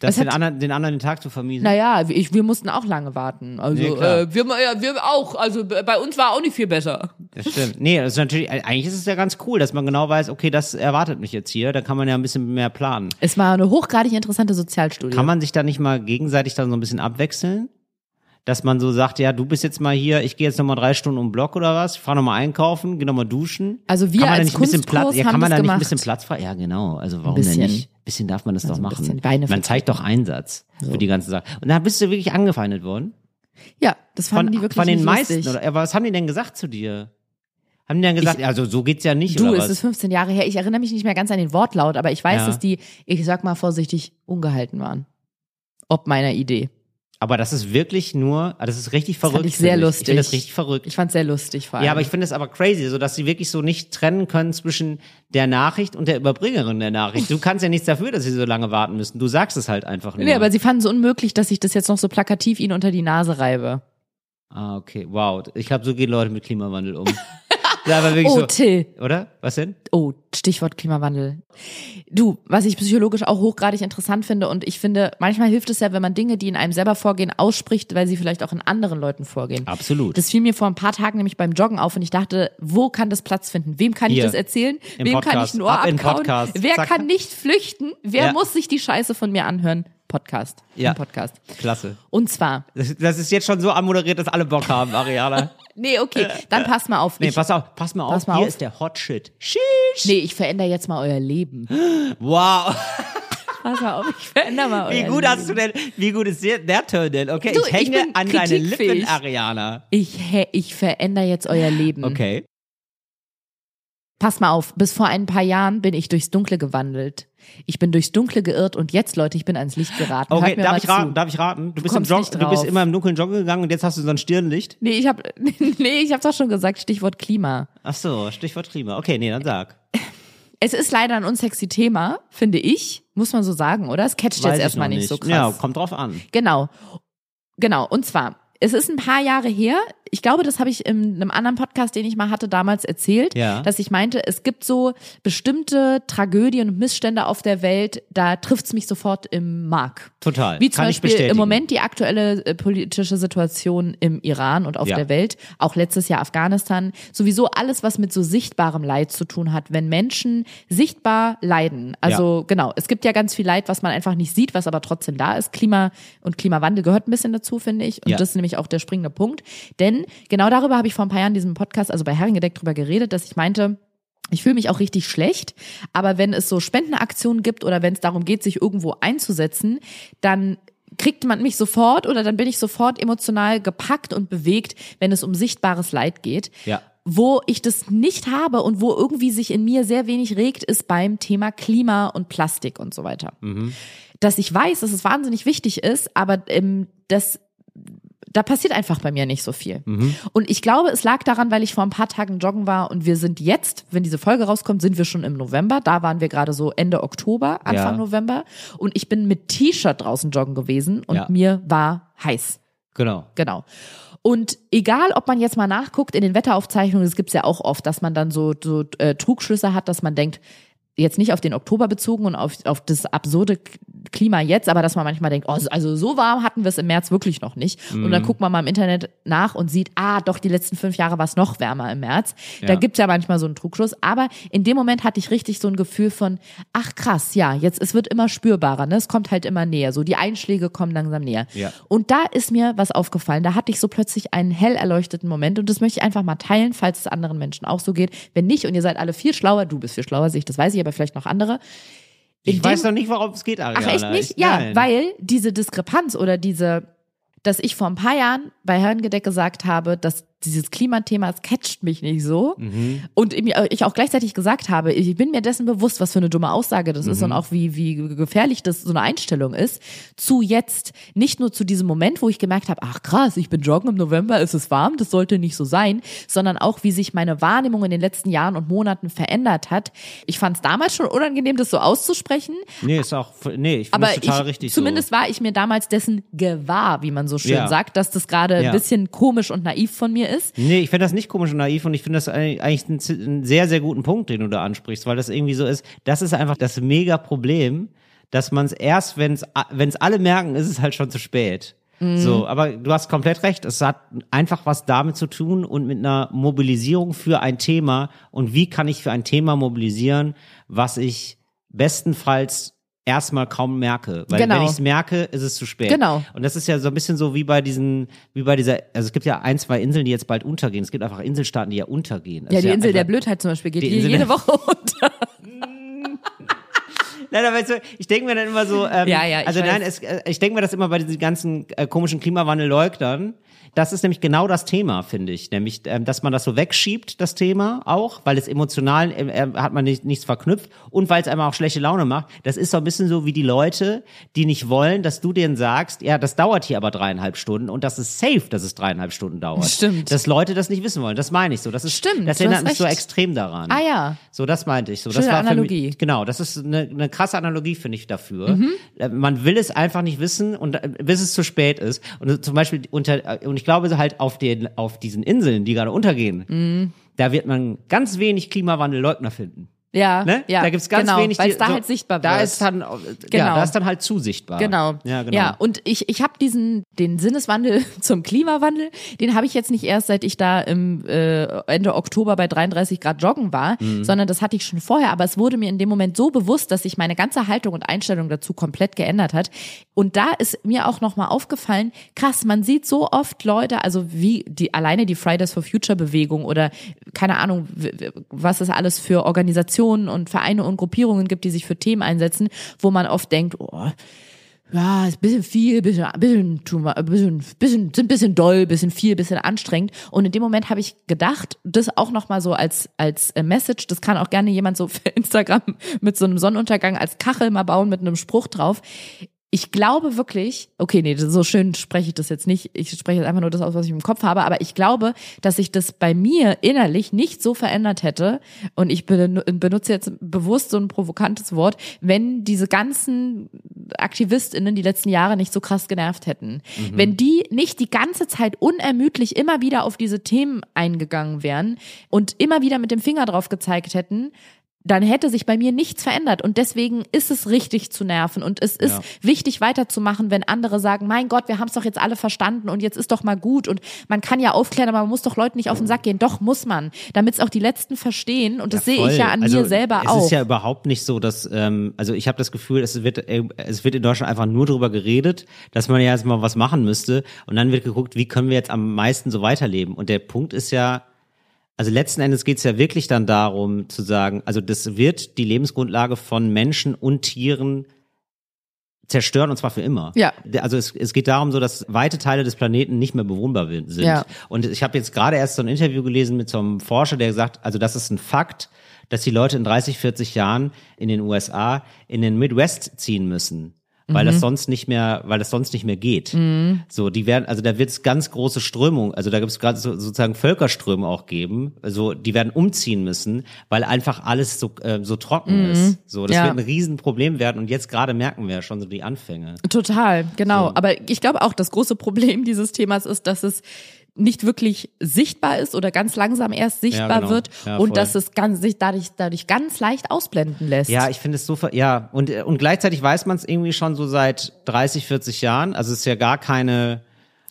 Das den hat- anderen, den anderen den Tag zu vermiesen. Naja, ich, wir mussten auch lange warten. Also Nee, äh, wir, ja, wir auch. Also bei uns war auch nicht viel besser. Das stimmt. Nee, das ist natürlich, eigentlich ist es ja ganz cool, dass man genau weiß, okay, das erwartet mich jetzt hier. Da kann man ja ein bisschen mehr planen. Es war eine hochgradig interessante Sozialstudie. Kann man sich da nicht mal gegenseitig dann so ein bisschen abwechseln? Dass man so sagt, ja, du bist jetzt mal hier, ich gehe jetzt noch mal drei Stunden um den Block oder was, fahr noch mal einkaufen, geh noch mal duschen. Also wir kann man da als nicht ein bisschen Kunstkurs Platz, ja, kann man da nicht ein bisschen Platz frei? Ja, genau. Also warum denn nicht? Ein bisschen darf man das Also doch machen. man zeigt doch Einsatz für die ganze Sache. Und da bist du wirklich angefeindet worden? ja, das fanden Von, die wirklich von den meisten, lustig. oder? Aber was haben die denn gesagt zu dir? Haben die dann gesagt, also so geht's ja nicht, Du, oder es was? ist 15 Jahre her. Ich erinnere mich nicht mehr ganz an den Wortlaut, aber ich weiß, Ja. dass die, ich sag mal vorsichtig, ungehalten waren. Ob meiner Idee. Aber das ist wirklich nur, ah, das ist richtig verrückt. fand ich sehr finde Ich lustig. finde das richtig verrückt. Ich fand's sehr lustig vor allem. Ja, aber ich finde es aber crazy, so dass sie wirklich so nicht trennen können zwischen der Nachricht und der Überbringerin der Nachricht. Du kannst ja nichts dafür, dass sie so lange warten müssen. Du sagst es halt einfach nur. Nee, aber sie fanden es unmöglich, dass ich das jetzt noch so plakativ ihnen unter die Nase reibe. ah, okay. Wow. Ich glaube, so gehen Leute mit Klimawandel um. ja, aber wirklich Oh, so. Till. Oder? Was denn? Oh, Stichwort Klimawandel. Du, was ich psychologisch auch hochgradig interessant finde und ich finde, manchmal hilft es ja, wenn man Dinge, die in einem selber vorgehen, ausspricht, weil sie vielleicht auch in anderen Leuten vorgehen. Absolut. Das fiel mir vor ein paar Tagen nämlich beim Joggen auf und ich dachte, wo kann das Platz finden? Wem kann ich Hier, das erzählen? im Wem kann ich Podcast. ein Ohr Ab abkauen? Podcast. Wer Zack. kann nicht flüchten? Wer Ja. muss sich die Scheiße von mir anhören? Podcast. Ja. Ein Podcast. Klasse. Und zwar, Das, das ist jetzt schon so anmoderiert, dass alle Bock haben, Ariana. nee, okay, dann pass mal auf. Nee, ich, pass auf, pass mal auf. Pass mal Hier auf. ist der Hot Shit. Sheesh. nee, ich verändere jetzt mal euer Leben. Wow. Pass mal auf, ich verändere mal euer Wie gut Leben. hast du denn, wie gut ist der, der Turn denn? Okay, Du, ich hänge ich an deine Lippen. Ariana. Ich, ich verändere jetzt euer Leben. Okay. Pass mal auf, bis vor ein paar Jahren bin ich durchs Dunkle gewandelt. Ich bin durchs Dunkle geirrt und jetzt, Leute, ich bin ans Licht geraten. Okay, darf ich raten? zu. Darf ich raten? Du bist im Jog, nicht du bist immer im dunklen Joggen gegangen und jetzt hast du so ein Stirnlicht. Nee, ich hab, nee, ich hab's doch schon gesagt, Stichwort Klima. Ach so, Stichwort Klima. Okay, nee, dann sag. Es ist leider ein unsexy Thema, finde ich. Muss man so sagen, oder? Es catcht Weiß jetzt erstmal noch nicht so krass. Ja, kommt drauf an. Genau. Genau. Und zwar, es ist ein paar Jahre her. Ich glaube, das habe ich in einem anderen Podcast, den ich mal hatte, damals erzählt, Ja. dass ich meinte, es gibt so bestimmte Tragödien und Missstände auf der Welt, da trifft's mich sofort im Mark. Total. Wie zum Kann Beispiel im Moment die aktuelle äh, politische Situation im Iran und auf Ja. der Welt, auch letztes Jahr Afghanistan, sowieso alles, was mit so sichtbarem Leid zu tun hat, wenn Menschen sichtbar leiden. Also genau, es gibt ja ganz viel Leid, was man einfach nicht sieht, was aber trotzdem da ist. Klima und Klimawandel gehört ein bisschen dazu, finde ich. Und Ja. das ist nämlich auch der springende Punkt. Denn genau darüber habe ich vor ein paar Jahren in diesem Podcast, also bei Herrengedeck drüber geredet, dass ich meinte, ich fühle mich auch richtig schlecht, aber wenn es so Spendenaktionen gibt oder wenn es darum geht, sich irgendwo einzusetzen, dann kriegt man mich sofort oder dann bin ich sofort emotional gepackt und bewegt, wenn es um sichtbares Leid geht. Ja. Wo ich das nicht habe und wo irgendwie sich in mir sehr wenig regt, ist beim Thema Klima und Plastik und so weiter. Dass ich weiß, dass es wahnsinnig wichtig ist, aber ähm, das da passiert einfach bei mir nicht so viel. Und ich glaube, es lag daran, weil ich vor ein paar Tagen joggen war und wir sind jetzt, wenn diese Folge rauskommt, sind wir schon im November. Da waren wir gerade so Ende Oktober, Anfang Ja. November. Und ich bin mit T-Shirt draußen joggen gewesen und Ja. mir war heiß. Genau. Genau. Und egal, ob man jetzt mal nachguckt in den Wetteraufzeichnungen, das gibt's ja auch oft, dass man dann so, so äh, Trugschlüsse hat, dass man denkt, jetzt nicht auf den Oktober bezogen und auf, auf das absurde Klima jetzt, aber dass man manchmal denkt, oh, also so warm hatten wir es im März wirklich noch nicht. Und dann guckt man mal im Internet nach und sieht, ah, doch, die letzten fünf Jahre war es noch wärmer im März. Da Ja. gibt's ja manchmal so einen Trugschluss. Aber in dem Moment hatte ich richtig so ein Gefühl von, ach krass, ja, jetzt, es wird immer spürbarer, ne? Es kommt halt immer näher. So, die Einschläge kommen langsam näher. Ja. Und da ist mir was aufgefallen. Da hatte ich so plötzlich einen hell erleuchteten Moment und das möchte ich einfach mal teilen, falls es anderen Menschen auch so geht. Wenn nicht und ihr seid alle viel schlauer, du bist viel schlauer, sehe ich, das weiß ich, aber vielleicht noch andere. In Ich dem- weiß noch nicht, worum es geht, Ariana. Ach echt nicht? Ich- Ja, nein. weil diese Diskrepanz oder diese, dass ich vor ein paar Jahren bei Herrengedeck gesagt habe, dass dieses Klimathema, es catcht mich nicht so. Mhm. Und ich auch gleichzeitig gesagt habe, ich bin mir dessen bewusst, was für eine dumme Aussage das ist Mhm. und auch wie, wie gefährlich das so eine Einstellung ist, zu jetzt, nicht nur zu diesem Moment, wo ich gemerkt habe, ach krass, ich bin joggen im November, es ist warm, das sollte nicht so sein, sondern auch, wie sich meine Wahrnehmung in den letzten Jahren und Monaten verändert hat. Ich fand es damals schon unangenehm, das so auszusprechen, Nee, ist auch, nee, ich finde das total ich, richtig zumindest so. war ich mir damals dessen gewahr, wie man so schön Ja. sagt, dass das gerade Ja. ein bisschen komisch und naiv von mir ist. Nee, ich finde das nicht komisch und naiv und ich finde das eigentlich einen, einen sehr, sehr guten Punkt, den du da ansprichst, weil das irgendwie so ist. Das ist einfach das mega Problem, dass man es erst, wenn es wenn es alle merken, ist es halt schon zu spät. Mhm. So, aber du hast komplett recht. Es hat einfach was damit zu tun und mit einer Mobilisierung für ein Thema. Und wie kann ich für ein Thema mobilisieren, was ich bestenfalls erstmal kaum merke. Weil Genau. wenn ich es merke, ist es zu spät. Genau. Und das ist ja so ein bisschen so wie bei diesen, wie bei dieser, also es gibt ja ein, zwei Inseln, die jetzt bald untergehen. Es gibt einfach Inselstaaten, die ja untergehen. Ja, die Insel der Blödheit zum Beispiel geht Die Insel jede Woche unter. Nein, aber ich denke mir dann immer so, ähm, Ja, ja, also nein, weiß. es, äh, ich denke mir das immer bei diesen ganzen äh, komischen Klimawandelleugnern. Das ist nämlich genau das Thema, finde ich. Nämlich, ähm, dass man das so wegschiebt, das Thema auch, weil es emotional äh, äh, hat man nicht, nichts verknüpft und weil es einem auch schlechte Laune macht. Das ist so ein bisschen so wie die Leute, die nicht wollen, dass du denen sagst, ja, das dauert hier aber dreieinhalb Stunden und das ist safe, dass es dreieinhalb Stunden dauert. Stimmt. Dass Leute das nicht wissen wollen. Das meine ich so. Das ist, Stimmt, Das erinnert mich so extrem daran. Ah ja. So, das meinte ich. So, Schöne das war für Analogie. Mich, genau, das ist eine, eine krasse Analogie, finde ich, dafür. Mhm. Äh, Man will es einfach nicht wissen und äh, bis es zu spät ist. Und zum Beispiel unter, und ich glaube halt auf den, auf diesen Inseln, die gerade untergehen, Mhm. da wird man ganz wenig Klimawandelleugner finden. Ja, Ne? ja. da gibt's ganz genau, wenig. Weil es da so, halt sichtbar wird. Da ist dann, Genau. ja, da ist dann halt zu sichtbar. Genau. Ja, genau. Ja, und ich, ich habe diesen, den Sinneswandel zum Klimawandel, den habe ich jetzt nicht erst, seit ich da im äh, Ende Oktober bei 33 Grad joggen war, Mhm. sondern das hatte ich schon vorher, aber es wurde mir in dem Moment so bewusst, dass sich meine ganze Haltung und Einstellung dazu komplett geändert hat. Und da ist mir auch nochmal aufgefallen, krass, man sieht so oft Leute, also wie die alleine die Fridays for Future Bewegung oder keine Ahnung, was es alles für Organisationen und Vereine und Gruppierungen gibt, die sich für Themen einsetzen, wo man oft denkt, oh, ja, ist ein bisschen viel, bisschen, bisschen, too much, bisschen, bisschen, sind ein bisschen doll, bisschen viel, bisschen anstrengend. Und in dem Moment habe ich gedacht, das auch nochmal so als, als äh, Message, das kann auch gerne jemand so für Instagram mit so einem Sonnenuntergang als Kachel mal bauen mit einem Spruch drauf. Ich glaube wirklich, okay, nee, so schön spreche ich das jetzt nicht. Ich spreche jetzt einfach nur das aus, was ich im Kopf habe, aber ich glaube, dass sich das bei mir innerlich nicht so verändert hätte. Und ich benu- benutze jetzt bewusst so ein provokantes Wort, wenn diese ganzen AktivistInnen die letzten Jahre nicht so krass genervt hätten. Wenn die nicht die ganze Zeit unermüdlich immer wieder auf diese Themen eingegangen wären und immer wieder mit dem Finger drauf gezeigt hätten, dann hätte sich bei mir nichts verändert. Und deswegen ist es richtig zu nerven. Und es ist Ja. wichtig weiterzumachen, wenn andere sagen, mein Gott, wir haben es doch jetzt alle verstanden und jetzt ist doch mal gut. Und man kann ja aufklären, aber man muss doch Leuten nicht auf den Sack gehen. Doch, muss man. Damit es auch die Letzten verstehen. Und das sehe ich ja an also, mir selber es auch. ist ja überhaupt nicht so, dass, ähm, also ich habe das Gefühl, es wird, äh, es wird in Deutschland einfach nur darüber geredet, dass man ja jetzt mal was machen müsste und dann wird geguckt, wie können wir jetzt am meisten so weiterleben. Und der Punkt ist ja, also letzten Endes geht es ja wirklich dann darum zu sagen, also das wird die Lebensgrundlage von Menschen und Tieren zerstören und zwar für immer. Ja. Also es, es geht darum so, dass weite Teile des Planeten nicht mehr bewohnbar sind. Ja. Und ich habe jetzt gerade erst so ein Interview gelesen mit so einem Forscher, der gesagt, also das ist ein Fakt, dass die Leute in 30, 40 Jahren in den USA in den Midwest ziehen müssen. Weil Mhm. das sonst nicht mehr, weil das sonst nicht mehr geht. So, die werden, also da wird es ganz große Strömung, also da gibt es gerade so, sozusagen Völkerströme auch geben. Also die werden umziehen müssen, weil einfach alles so, äh, so trocken ist. So, das Mhm. Ja. wird ein Riesenproblem werden und jetzt gerade merken wir ja schon so die Anfänge. Total, genau. Aber ich glaube auch, das große Problem dieses Themas ist, dass es nicht wirklich sichtbar ist oder ganz langsam erst sichtbar genau. wird Ja, und dass es ganz, sich dadurch, dadurch ganz leicht ausblenden lässt. Ja, ich finde es so, ver- ja, und, und gleichzeitig weiß man es irgendwie schon so seit 30, 40 Jahren. Also es ist ja gar keine,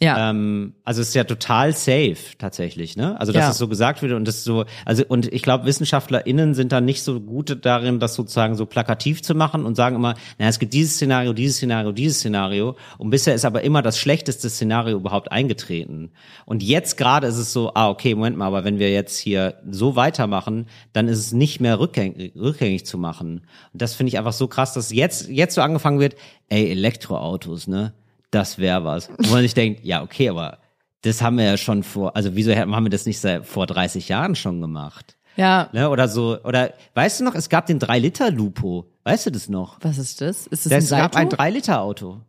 ja. ähm, also es ist ja total safe tatsächlich, ne? Also dass Ja. es so gesagt wird und das so, also und ich glaube, WissenschaftlerInnen sind da nicht so gut darin, das sozusagen so plakativ zu machen und sagen immer, naja, es gibt dieses Szenario, dieses Szenario, dieses Szenario und bisher ist aber immer das schlechteste Szenario überhaupt eingetreten. Und jetzt gerade ist es so, ah, okay, Moment mal, aber wenn wir jetzt hier so weitermachen, dann ist es nicht mehr rückgängig, rückgängig zu machen. Und das finde ich einfach so krass, dass jetzt, jetzt so angefangen wird, ey, Elektroautos, ne? Das wäre was. Wo man sich denkt, ja, okay, aber das haben wir ja schon vor, also wieso haben wir das nicht seit vor 30 Jahren schon gemacht? ja. Ne? Oder so, oder weißt du noch, es gab den 3-Liter-Lupo. Weißt du das noch? Was ist das? Ist das Es ein gab Salto? ein 3-Liter-Auto.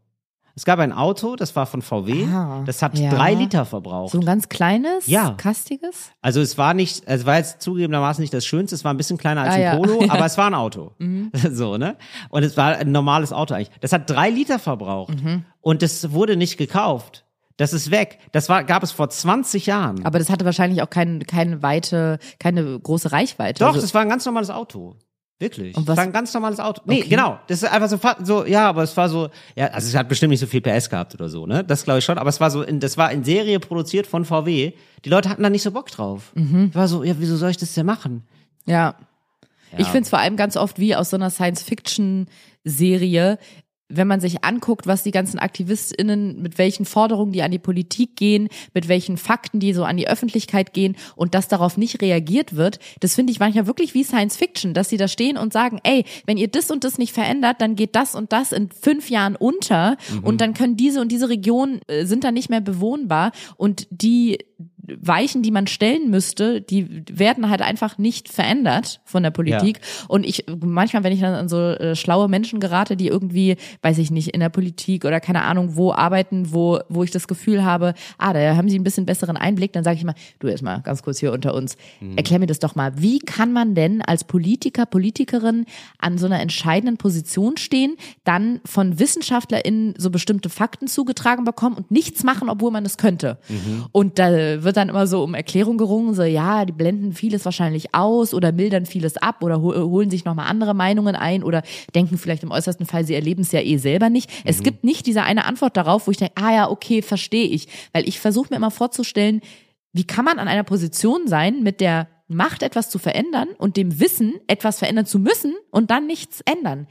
Es gab ein Auto, das war von VW, Ah, das hat ja. drei Liter verbraucht. so ein ganz kleines, Ja. kastiges? Also es war nicht, es war jetzt zugegebenermaßen nicht das Schönste, es war ein bisschen kleiner als Ah, ein ja. Polo. Mhm. aber es war ein Auto. So, ne? Und es war ein normales Auto eigentlich. Das hat drei Liter verbraucht. Mhm. Und das wurde nicht gekauft. Das ist weg. Das war, gab es vor 20 Jahren. Aber das hatte wahrscheinlich auch kein, keine weite, keine große Reichweite. Doch, Also- das war ein ganz normales Auto. Wirklich. Und was- Das war ein ganz normales Auto. Nee, Okay. genau. Das ist einfach so, so, ja, aber es war so, ja, also es hat bestimmt nicht so viel PS gehabt oder so, ne? Das glaube ich schon, aber es war so, in, das war in Serie produziert von VW. Die Leute hatten da nicht so Bock drauf. Mhm. War so, ja, wieso soll ich das denn machen? Ja. Ich finde es vor allem ganz oft wie aus so einer Science-Fiction-Serie, wenn man sich anguckt, was die ganzen AktivistInnen, mit welchen Forderungen die an die Politik gehen, mit welchen Fakten die so an die Öffentlichkeit gehen und dass darauf nicht reagiert wird, das finde ich manchmal wirklich wie Science Fiction, dass sie da stehen und sagen, ey, wenn ihr das und das nicht verändert, dann geht das und das in fünf Jahren unter und dann können diese und diese Regionen äh, sind dann nicht mehr bewohnbar und die Weichen, die man stellen müsste, die werden halt einfach nicht verändert von der Politik. Und ich manchmal, wenn ich dann an so äh, schlaue Menschen gerate, die irgendwie, weiß ich nicht, in der Politik oder keine Ahnung wo arbeiten, wo wo ich das Gefühl habe, ah, da haben sie ein bisschen besseren Einblick, dann sage ich mal, du erstmal ganz kurz hier unter uns, erklär mir das doch mal. Wie kann man denn als Politiker, Politikerin an so einer entscheidenden Position stehen, dann von WissenschaftlerInnen so bestimmte Fakten zugetragen bekommen und nichts machen, obwohl man es könnte? Und da wird dann immer so um Erklärung gerungen, so ja, die blenden vieles wahrscheinlich aus oder mildern vieles ab oder hol- holen sich nochmal andere Meinungen ein oder denken vielleicht im äußersten Fall, sie erleben es ja eh selber nicht. Es gibt nicht diese eine Antwort darauf, wo ich denke, ah ja, okay, verstehe ich. Weil ich versuche mir immer vorzustellen, wie kann man an einer Position sein, mit der Macht etwas zu verändern und dem Wissen, etwas verändern zu müssen und dann nichts ändern?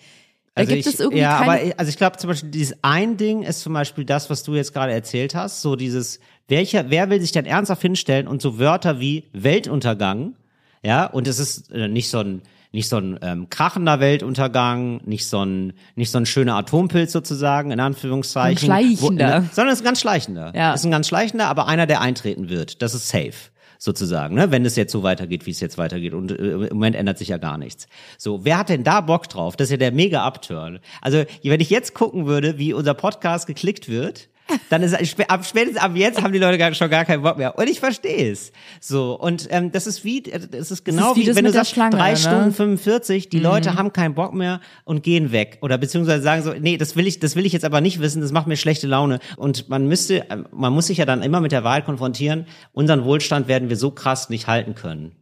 Da gibt ich, es irgendwie ja, aber ich- also ich glaube zum Beispiel dieses ein Ding ist zum Beispiel das, was du jetzt gerade erzählt hast, so dieses welcher, wer will sich denn ernsthaft hinstellen und so Wörter wie Weltuntergang, ja, und es ist äh, nicht so ein nicht so ein ähm, krachender Weltuntergang, nicht so ein nicht so ein schöner Atompilz sozusagen in Anführungszeichen, Ein schleichender. ne, sondern es ist ein ganz schleichender. Ja. Es ist ein ganz schleichender, aber einer, der eintreten wird. Das ist safe sozusagen, ne? wenn es jetzt so weitergeht, wie es jetzt weitergeht. Und äh, im Moment ändert sich ja gar nichts. So, wer hat denn da Bock drauf? Das ist ja der mega Upturn. Also, wenn ich jetzt gucken würde, wie unser Podcast geklickt wird, dann ist ab spätestens ab jetzt haben die Leute gar, schon gar keinen Bock mehr. Und ich verstehe es. So und ähm, das ist wie, äh, das ist genau wie wie, das wenn du sagst Schlange, drei ne? Stunden 45, die Leute haben keinen Bock mehr und gehen weg oder beziehungsweise sagen so, nee, das will ich, das will ich jetzt aber nicht wissen, das macht mir schlechte Laune. Und man müsste, ähm, man muss sich ja dann immer mit der Wahl konfrontieren. Unseren Wohlstand werden wir so krass nicht halten können.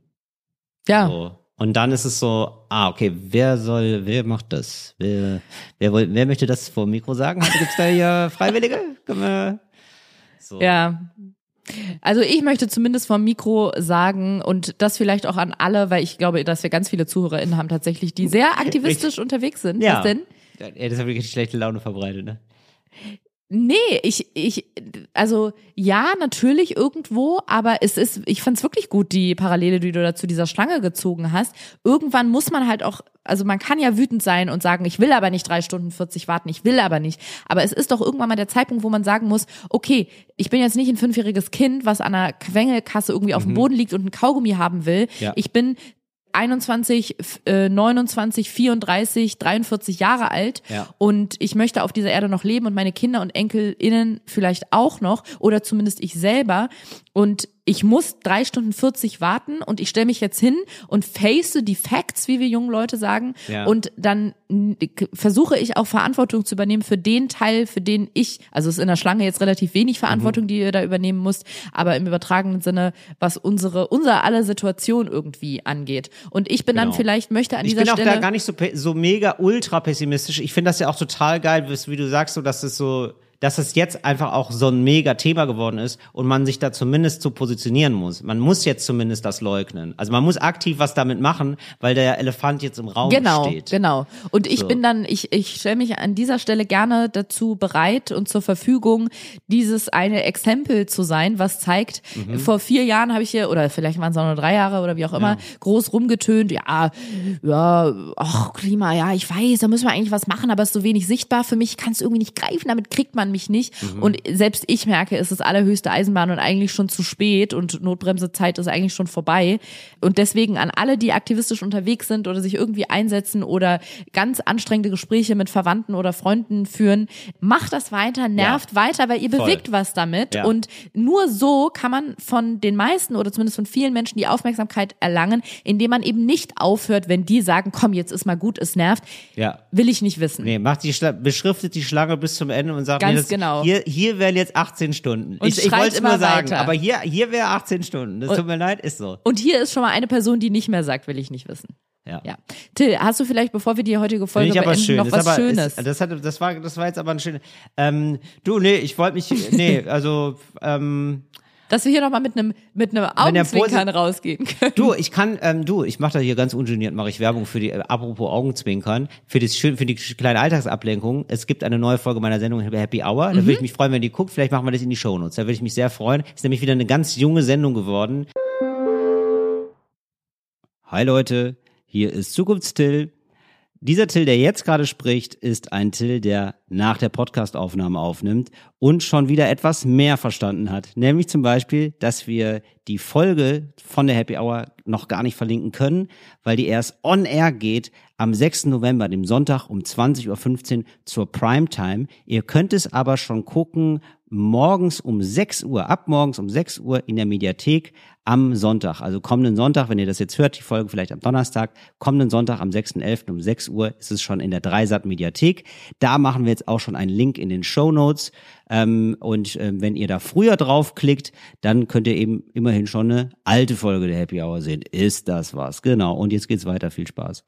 ja. So. Und dann ist es so, ah, okay, wer soll, wer macht das? Wer, wer, wer möchte das vor dem Mikro sagen? Gibt es da hier Freiwillige? So. Ja. Also ich möchte zumindest vom Mikro sagen und das vielleicht auch an alle, weil ich glaube, dass wir ganz viele ZuhörerInnen haben tatsächlich, die sehr aktivistisch unterwegs sind. Ja. Was denn? Ja, das hat wirklich schlechte Laune verbreitet, ne? Nee, ich, ich, also ja, natürlich irgendwo, aber es ist, ich fand's wirklich gut, die Parallele, die du da zu dieser Schlange gezogen hast. Irgendwann muss man halt auch, also man kann ja wütend sein und sagen, ich will aber nicht drei Stunden 40 warten, ich will aber nicht. Aber es ist doch irgendwann mal der Zeitpunkt, wo man sagen muss, okay, ich bin jetzt nicht ein fünfjähriges Kind, was an einer Quengelkasse irgendwie auf dem Boden liegt und ein Kaugummi haben will. Ja. Ich bin 21, f- äh, 29, 34, 43 Jahre alt Ja. und ich möchte auf dieser Erde noch leben und meine Kinder und EnkelInnen vielleicht auch noch oder zumindest ich selber und ich muss drei Stunden 40 warten und ich stelle mich jetzt hin und face die Facts, wie wir jungen Leute sagen. Ja. Und dann versuche ich auch Verantwortung zu übernehmen für den Teil, für den ich, also es ist in der Schlange jetzt relativ wenig Mhm. Verantwortung, die ihr da übernehmen müsst, aber im übertragenen Sinne, was unsere, unser aller Situation irgendwie angeht. Und ich bin dann Genau. vielleicht, möchte an Ich dieser bin auch Stelle. da gar nicht so, so mega ultra pessimistisch. Ich finde das ja auch total geil, wie wie du sagst, so dass es so, dass es jetzt einfach auch so ein mega Thema geworden ist und man sich da zumindest zu positionieren muss. Man muss jetzt zumindest das leugnen. Also man muss aktiv was damit machen, weil der Elefant jetzt im Raum Genau, steht. genau. Und ich So. bin dann, ich, ich stelle mich an dieser Stelle gerne dazu bereit und zur Verfügung, dieses eine Exempel zu sein, was zeigt, Mhm. vor vier Jahren habe ich hier, oder vielleicht waren es auch nur drei Jahre oder wie auch immer, groß rumgetönt, ja, ja, ach, Klima, ja, ich weiß, da müssen wir eigentlich was machen, aber es ist so wenig sichtbar für mich, kann es irgendwie nicht greifen, damit kriegt man mich nicht. Mhm. Und selbst ich merke, es ist allerhöchste Eisenbahn und eigentlich schon zu spät und Notbremsezeit ist eigentlich schon vorbei. Und deswegen an alle, die aktivistisch unterwegs sind oder sich irgendwie einsetzen oder ganz anstrengende Gespräche mit Verwandten oder Freunden führen, macht das weiter, nervt weiter, weil ihr Voll. bewegt was damit. Ja. Und nur so kann man von den meisten oder zumindest von vielen Menschen die Aufmerksamkeit erlangen, indem man eben nicht aufhört, wenn die sagen, komm, jetzt ist mal gut, es nervt. Ja. Will ich nicht wissen. Nee, macht die Schla beschriftet die Schlange bis zum Ende und sagt, Ganz nee, das, genau. hier, hier wären jetzt 18 Stunden. Und ich ich wollte es immer nur sagen, weiter. aber hier, hier wäre 18 Stunden. Das tut mir leid, ist so. Und hier ist schon mal eine Person, die nicht mehr sagt, will ich nicht wissen. Ja. Ja. Till, hast du vielleicht, bevor wir die heutige Folge beenden, schön. noch Ist was aber, Schönes? Ist, das, hat, das, war, das war jetzt aber ein schönes. Ähm, du, nee, ich wollte mich. Nee, also. Ähm, Dass wir hier nochmal mit einem mit einem Augenzwinkern rausgehen können. Du, ich kann, ähm, du, ich mache da hier ganz ungeniert, mache ich Werbung für die, äh, apropos Augenzwinkern, für das schön, für die kleine Alltagsablenkung. Es gibt eine neue Folge meiner Sendung Happy Hour. Da würde ich mich freuen, wenn ihr die guckt. Vielleicht machen wir das in die Shownotes. Da würde ich mich sehr freuen. Ist nämlich wieder eine ganz junge Sendung geworden. Hi Leute, hier ist Zukunftstill. Dieser Till, der jetzt gerade spricht, ist ein Till, der nach der Podcastaufnahme aufnimmt und schon wieder etwas mehr verstanden hat. Nämlich zum Beispiel, dass wir die Folge von der Happy Hour noch gar nicht verlinken können, weil die erst on air geht am 6. November, dem Sonntag um 20.15 Uhr zur Primetime. Ihr könnt es aber schon gucken morgens um 6 Uhr, ab morgens um 6 Uhr in der Mediathek am Sonntag. Also kommenden Sonntag, wenn ihr das jetzt hört, die Folge vielleicht am Donnerstag, kommenden Sonntag am 6.11. um 6 Uhr ist es schon in der Dreisat Mediathek. Da machen wir jetzt auch schon einen Link in den Show Notes. Ähm, und ähm, wenn ihr da früher draufklickt, dann könnt ihr eben immerhin schon eine alte Folge der Happy Hour sehen. Ist das was? Genau. Und jetzt geht's weiter. Viel Spaß.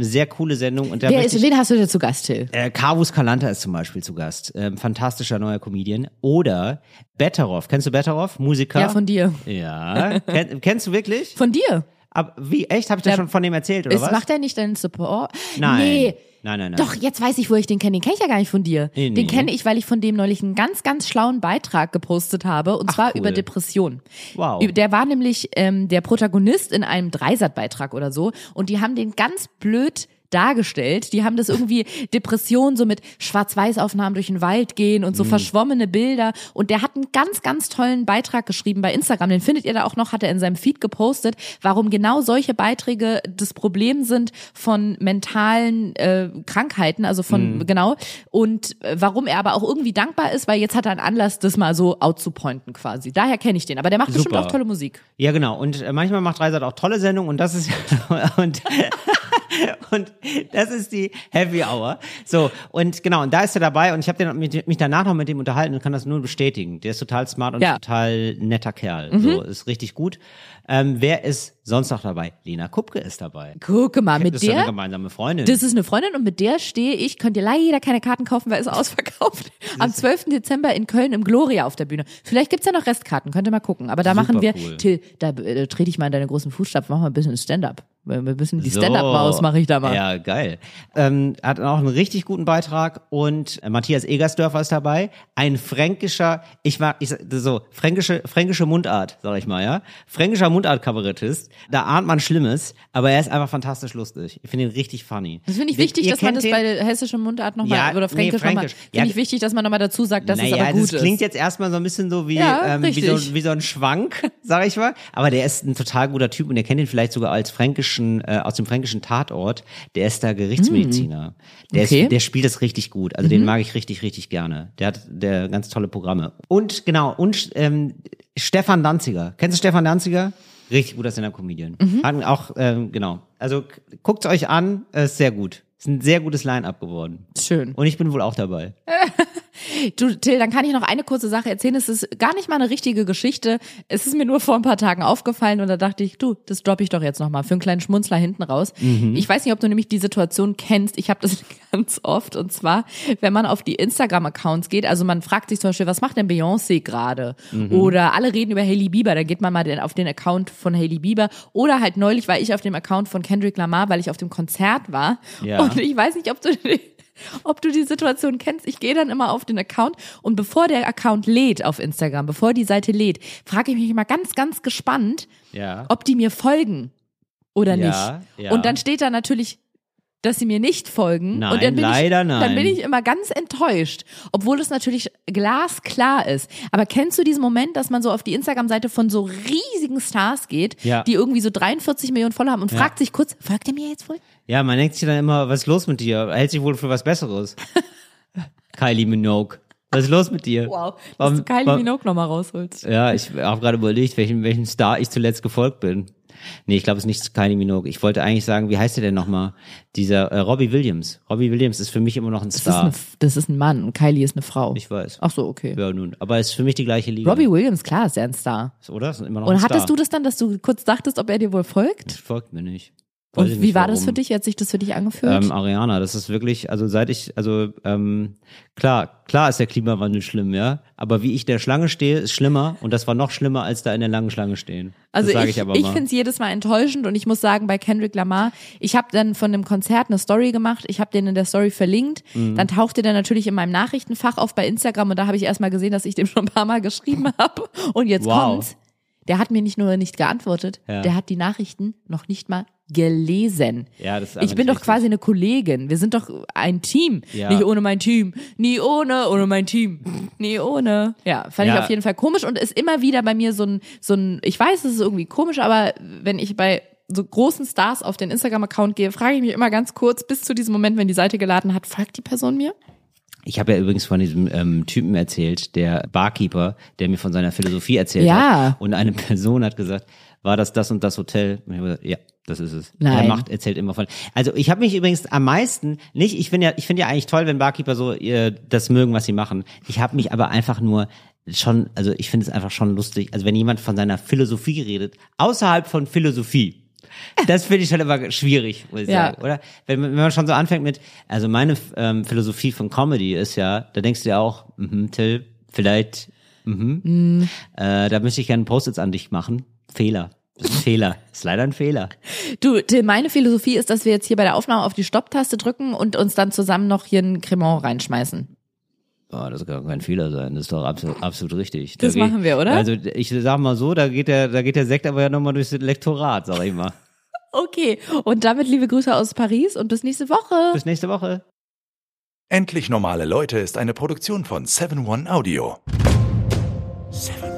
Eine sehr coole Sendung. Und da Wer ist, wen hast du denn zu Gast, Till? äh, Carvus Kalanta ist zum Beispiel zu Gast. Ähm, fantastischer neuer Comedian. Oder Betteroff. Kennst du Betteroff? Musiker? Ja, von dir. Ja. Ken, kennst du wirklich? Von dir. Aber wie, echt? Habe ich Der- schon von dem erzählt, oder was? macht er nicht deinen Support? Nein. Nee. Nein, nein, nein. Doch, jetzt weiß ich, wo ich den kenne. Den kenne ich ja gar nicht von dir. Nee, nee. Den kenne ich, weil ich von dem neulich einen ganz, ganz schlauen Beitrag gepostet habe. Und zwar cool. über Depression. Wow. Der war nämlich ähm, der Protagonist in einem Dreisat-Beitrag oder so. Und die haben den ganz blöd dargestellt. Die haben das irgendwie Depression so mit Schwarz-Weiß-Aufnahmen durch den Wald gehen und so verschwommene Bilder. Und der hat einen ganz, ganz tollen Beitrag geschrieben bei Instagram. Den findet ihr da auch noch, hat er in seinem Feed gepostet, warum genau solche Beiträge das Problem sind von mentalen äh, Krankheiten, also von genau. Und äh, warum er aber auch irgendwie dankbar ist, weil jetzt hat er einen Anlass, das mal so out zu pointen quasi. Daher kenne ich den. Aber der macht bestimmt Super. auch tolle Musik. Ja, genau. Und äh, manchmal macht Dreisat auch tolle Sendungen und das ist und und das ist die Heavy Hour. So und genau und da ist er dabei und ich habe mich danach noch mit dem unterhalten und kann das nur bestätigen. Der ist total smart und Ja. total netter Kerl. So ist richtig gut. Ähm, wer ist sonst noch dabei? Lena Kupke ist dabei. Gucke mal, mit das ist ja eine der gemeinsame Freundin. Das ist eine Freundin und mit der stehe ich, könnt ihr leider keine Karten kaufen, weil es ausverkauft. Am 12. Dezember in Köln im Gloria auf der Bühne. Vielleicht gibt's ja noch Restkarten, könnt ihr mal gucken. Aber da Super machen wir, cool. Till, da äh, trete ich mal in deine großen Fußstapfen, machen wir ein bisschen Stand-up. Ein bisschen die Stand-up-Maus mache ich da mal. Ja, geil. Ähm, hat auch einen richtig guten Beitrag und äh, Matthias Egersdörfer ist dabei. Ein fränkischer, ich mag, ich, sag- so, fränkische, fränkische Mundart, sag ich mal, ja. Fränkischer Mundart-Kabarettist. Da ahnt man Schlimmes, aber er ist einfach fantastisch lustig. Ich finde ihn richtig funny. Das finde ich Wir- wichtig, ihr dass man das bei der hessischen Mundart nochmal, Ja, oder nee, fränkisch nochmal, fränkisch. finde Ja, ich wichtig, dass man nochmal dazu sagt, dass es naja, aber gut das klingt ist. jetzt erstmal so ein bisschen so wie, Ja, ähm, wie, so, wie so ein Schwank. sag ich mal. Aber der ist ein total guter Typ und ihr kennt ihn vielleicht sogar als fränkischen, äh, aus dem fränkischen Tatort. Der ist da Gerichtsmediziner. Der, Okay. ist, der spielt das richtig gut. Also den mag ich richtig, richtig gerne. Der hat der ganz tolle Programme. Und genau, und ähm, Stefan Danziger. Kennst du Stefan Danziger? Richtig guter Stand-Up-Comedian. Hat auch, ähm, genau. Also guckt's euch an, äh, ist sehr gut. Ist ein sehr gutes Line-Up geworden. Schön. Und ich bin wohl auch dabei. Du, Till, dann kann ich noch eine kurze Sache erzählen. Es ist gar nicht mal eine richtige Geschichte. Es ist mir nur vor ein paar Tagen aufgefallen und da dachte ich, du, das droppe ich doch jetzt nochmal für einen kleinen Schmunzler hinten raus. Ich weiß nicht, ob du nämlich die Situation kennst. Ich habe das ganz oft und zwar, wenn man auf die Instagram-Accounts geht, also man fragt sich zum Beispiel, was macht denn Beyoncé gerade? Oder alle reden über Hailey Bieber, dann geht man mal auf den Account von Hailey Bieber. Oder halt neulich war ich auf dem Account von Kendrick Lamar, weil ich auf dem Konzert war. Ja. Und ich weiß nicht, ob du ob du die Situation kennst. Ich gehe dann immer auf den Account und bevor der Account lädt auf Instagram, bevor die Seite lädt, frage ich mich immer ganz, ganz gespannt, Ja. ob die mir folgen oder Ja, nicht. ja. Und dann steht da natürlich, dass sie mir nicht folgen. Nein, und dann bin leider ich, nein. Dann bin ich immer ganz enttäuscht, obwohl es natürlich glasklar ist. Aber kennst du diesen Moment, dass man so auf die Instagram-Seite von so riesigen Stars geht, Ja. die irgendwie so 43 Millionen Follower haben und Ja. fragt sich kurz, folgt er mir jetzt wohl? Ja, man denkt sich dann immer, was ist los mit dir? Hält sich wohl für was Besseres. Kylie Minogue. Was ist los mit dir? Wow, dass Warum- du Kylie warum- Minogue nochmal rausholst. Ja, ich habe gerade überlegt, welchen, welchen Star ich zuletzt gefolgt bin. Nee, ich glaube, es ist nicht Kylie Minogue. Ich wollte eigentlich sagen, wie heißt der denn nochmal? Dieser äh, Robbie Williams. Robbie Williams ist für mich immer noch ein Das ist, Star. eine, das ist ein Mann und Kylie ist eine Frau. ich weiß. Ach so, okay. Ja, nun. Aber es ist für mich die gleiche Liga. Robbie Williams, klar, ist er ein Star. Oder? Ist immer noch ein Und Star. hattest du das dann, dass du kurz dachtest, ob er dir wohl folgt? Folgt mir nicht. Weiß Und wie war das warum. für dich? Hat sich das für dich angefühlt? Ähm, Ariana, das ist wirklich, also seit ich, also ähm, klar, klar ist der Klimawandel schlimm, ja, aber wie ich der Schlange stehe, ist schlimmer und das war noch schlimmer, als da in der langen Schlange stehen. Also das ich, ich ich finde es jedes Mal enttäuschend und ich muss sagen, bei Kendrick Lamar, ich habe dann von dem Konzert eine Story gemacht, ich habe den in der Story verlinkt, Mhm. dann tauchte der natürlich in meinem Nachrichtenfach auf bei Instagram und da habe ich erstmal gesehen, dass ich dem schon ein paar Mal geschrieben habe und jetzt Wow. kommt's. Der hat mir nicht nur nicht geantwortet, Ja. der hat die Nachrichten noch nicht mal gelesen. Ja, das ist ich bin doch quasi eine Kollegin. Wir sind doch ein Team. Ja. Nicht ohne mein Team. Nie ohne, ohne mein Team. Nie ohne. Ja, fand ich Ja. auf jeden Fall komisch und ist immer wieder bei mir so ein, so ein, ich weiß, es ist irgendwie komisch, aber wenn ich bei so großen Stars auf den Instagram-Account gehe, frage ich mich immer ganz kurz, bis zu diesem Moment, wenn die Seite geladen hat, folgt die Person mir? Ich habe ja übrigens von diesem ähm, Typen erzählt, der Barkeeper, der mir von seiner Philosophie erzählt Ja. hat. Und eine Person hat gesagt, war das das und das Hotel? Und ich hab gesagt, ja, das ist es. Nein. Er macht, erzählt immer von. Also ich habe mich übrigens am meisten nicht. Ich finde ja, ich finde ja eigentlich toll, wenn Barkeeper so ihr, das mögen, was sie machen. Ich habe mich aber einfach nur schon, also ich finde es einfach schon lustig. Also wenn jemand von seiner Philosophie redet, außerhalb von Philosophie. Das finde ich schon immer schwierig, muss ich Ja. sagen, oder? Wenn, man- wenn man schon so anfängt mit, also meine ähm, Philosophie von Comedy ist ja, da denkst du ja auch, mhm, Till, vielleicht, mhm, Äh, da müsste ich gerne Post-its an dich machen. Fehler. Das ist ein Fehler. Das ist leider ein Fehler. Du, Till, meine Philosophie ist, dass wir jetzt hier bei der Aufnahme auf die Stopptaste drücken und uns dann zusammen noch hier ein Cremant reinschmeißen. Oh, das kann kein Fehler sein. Das ist doch absolut, absolut richtig. Das Da geht- machen wir, oder? Also ich sag mal so, da geht der, da geht der Sekt aber ja nochmal durchs Lektorat, sag ich mal. Okay, und damit liebe Grüße aus Paris und bis nächste Woche. Bis nächste Woche. Endlich normale Leute ist eine Produktion von 7-One Audio. 7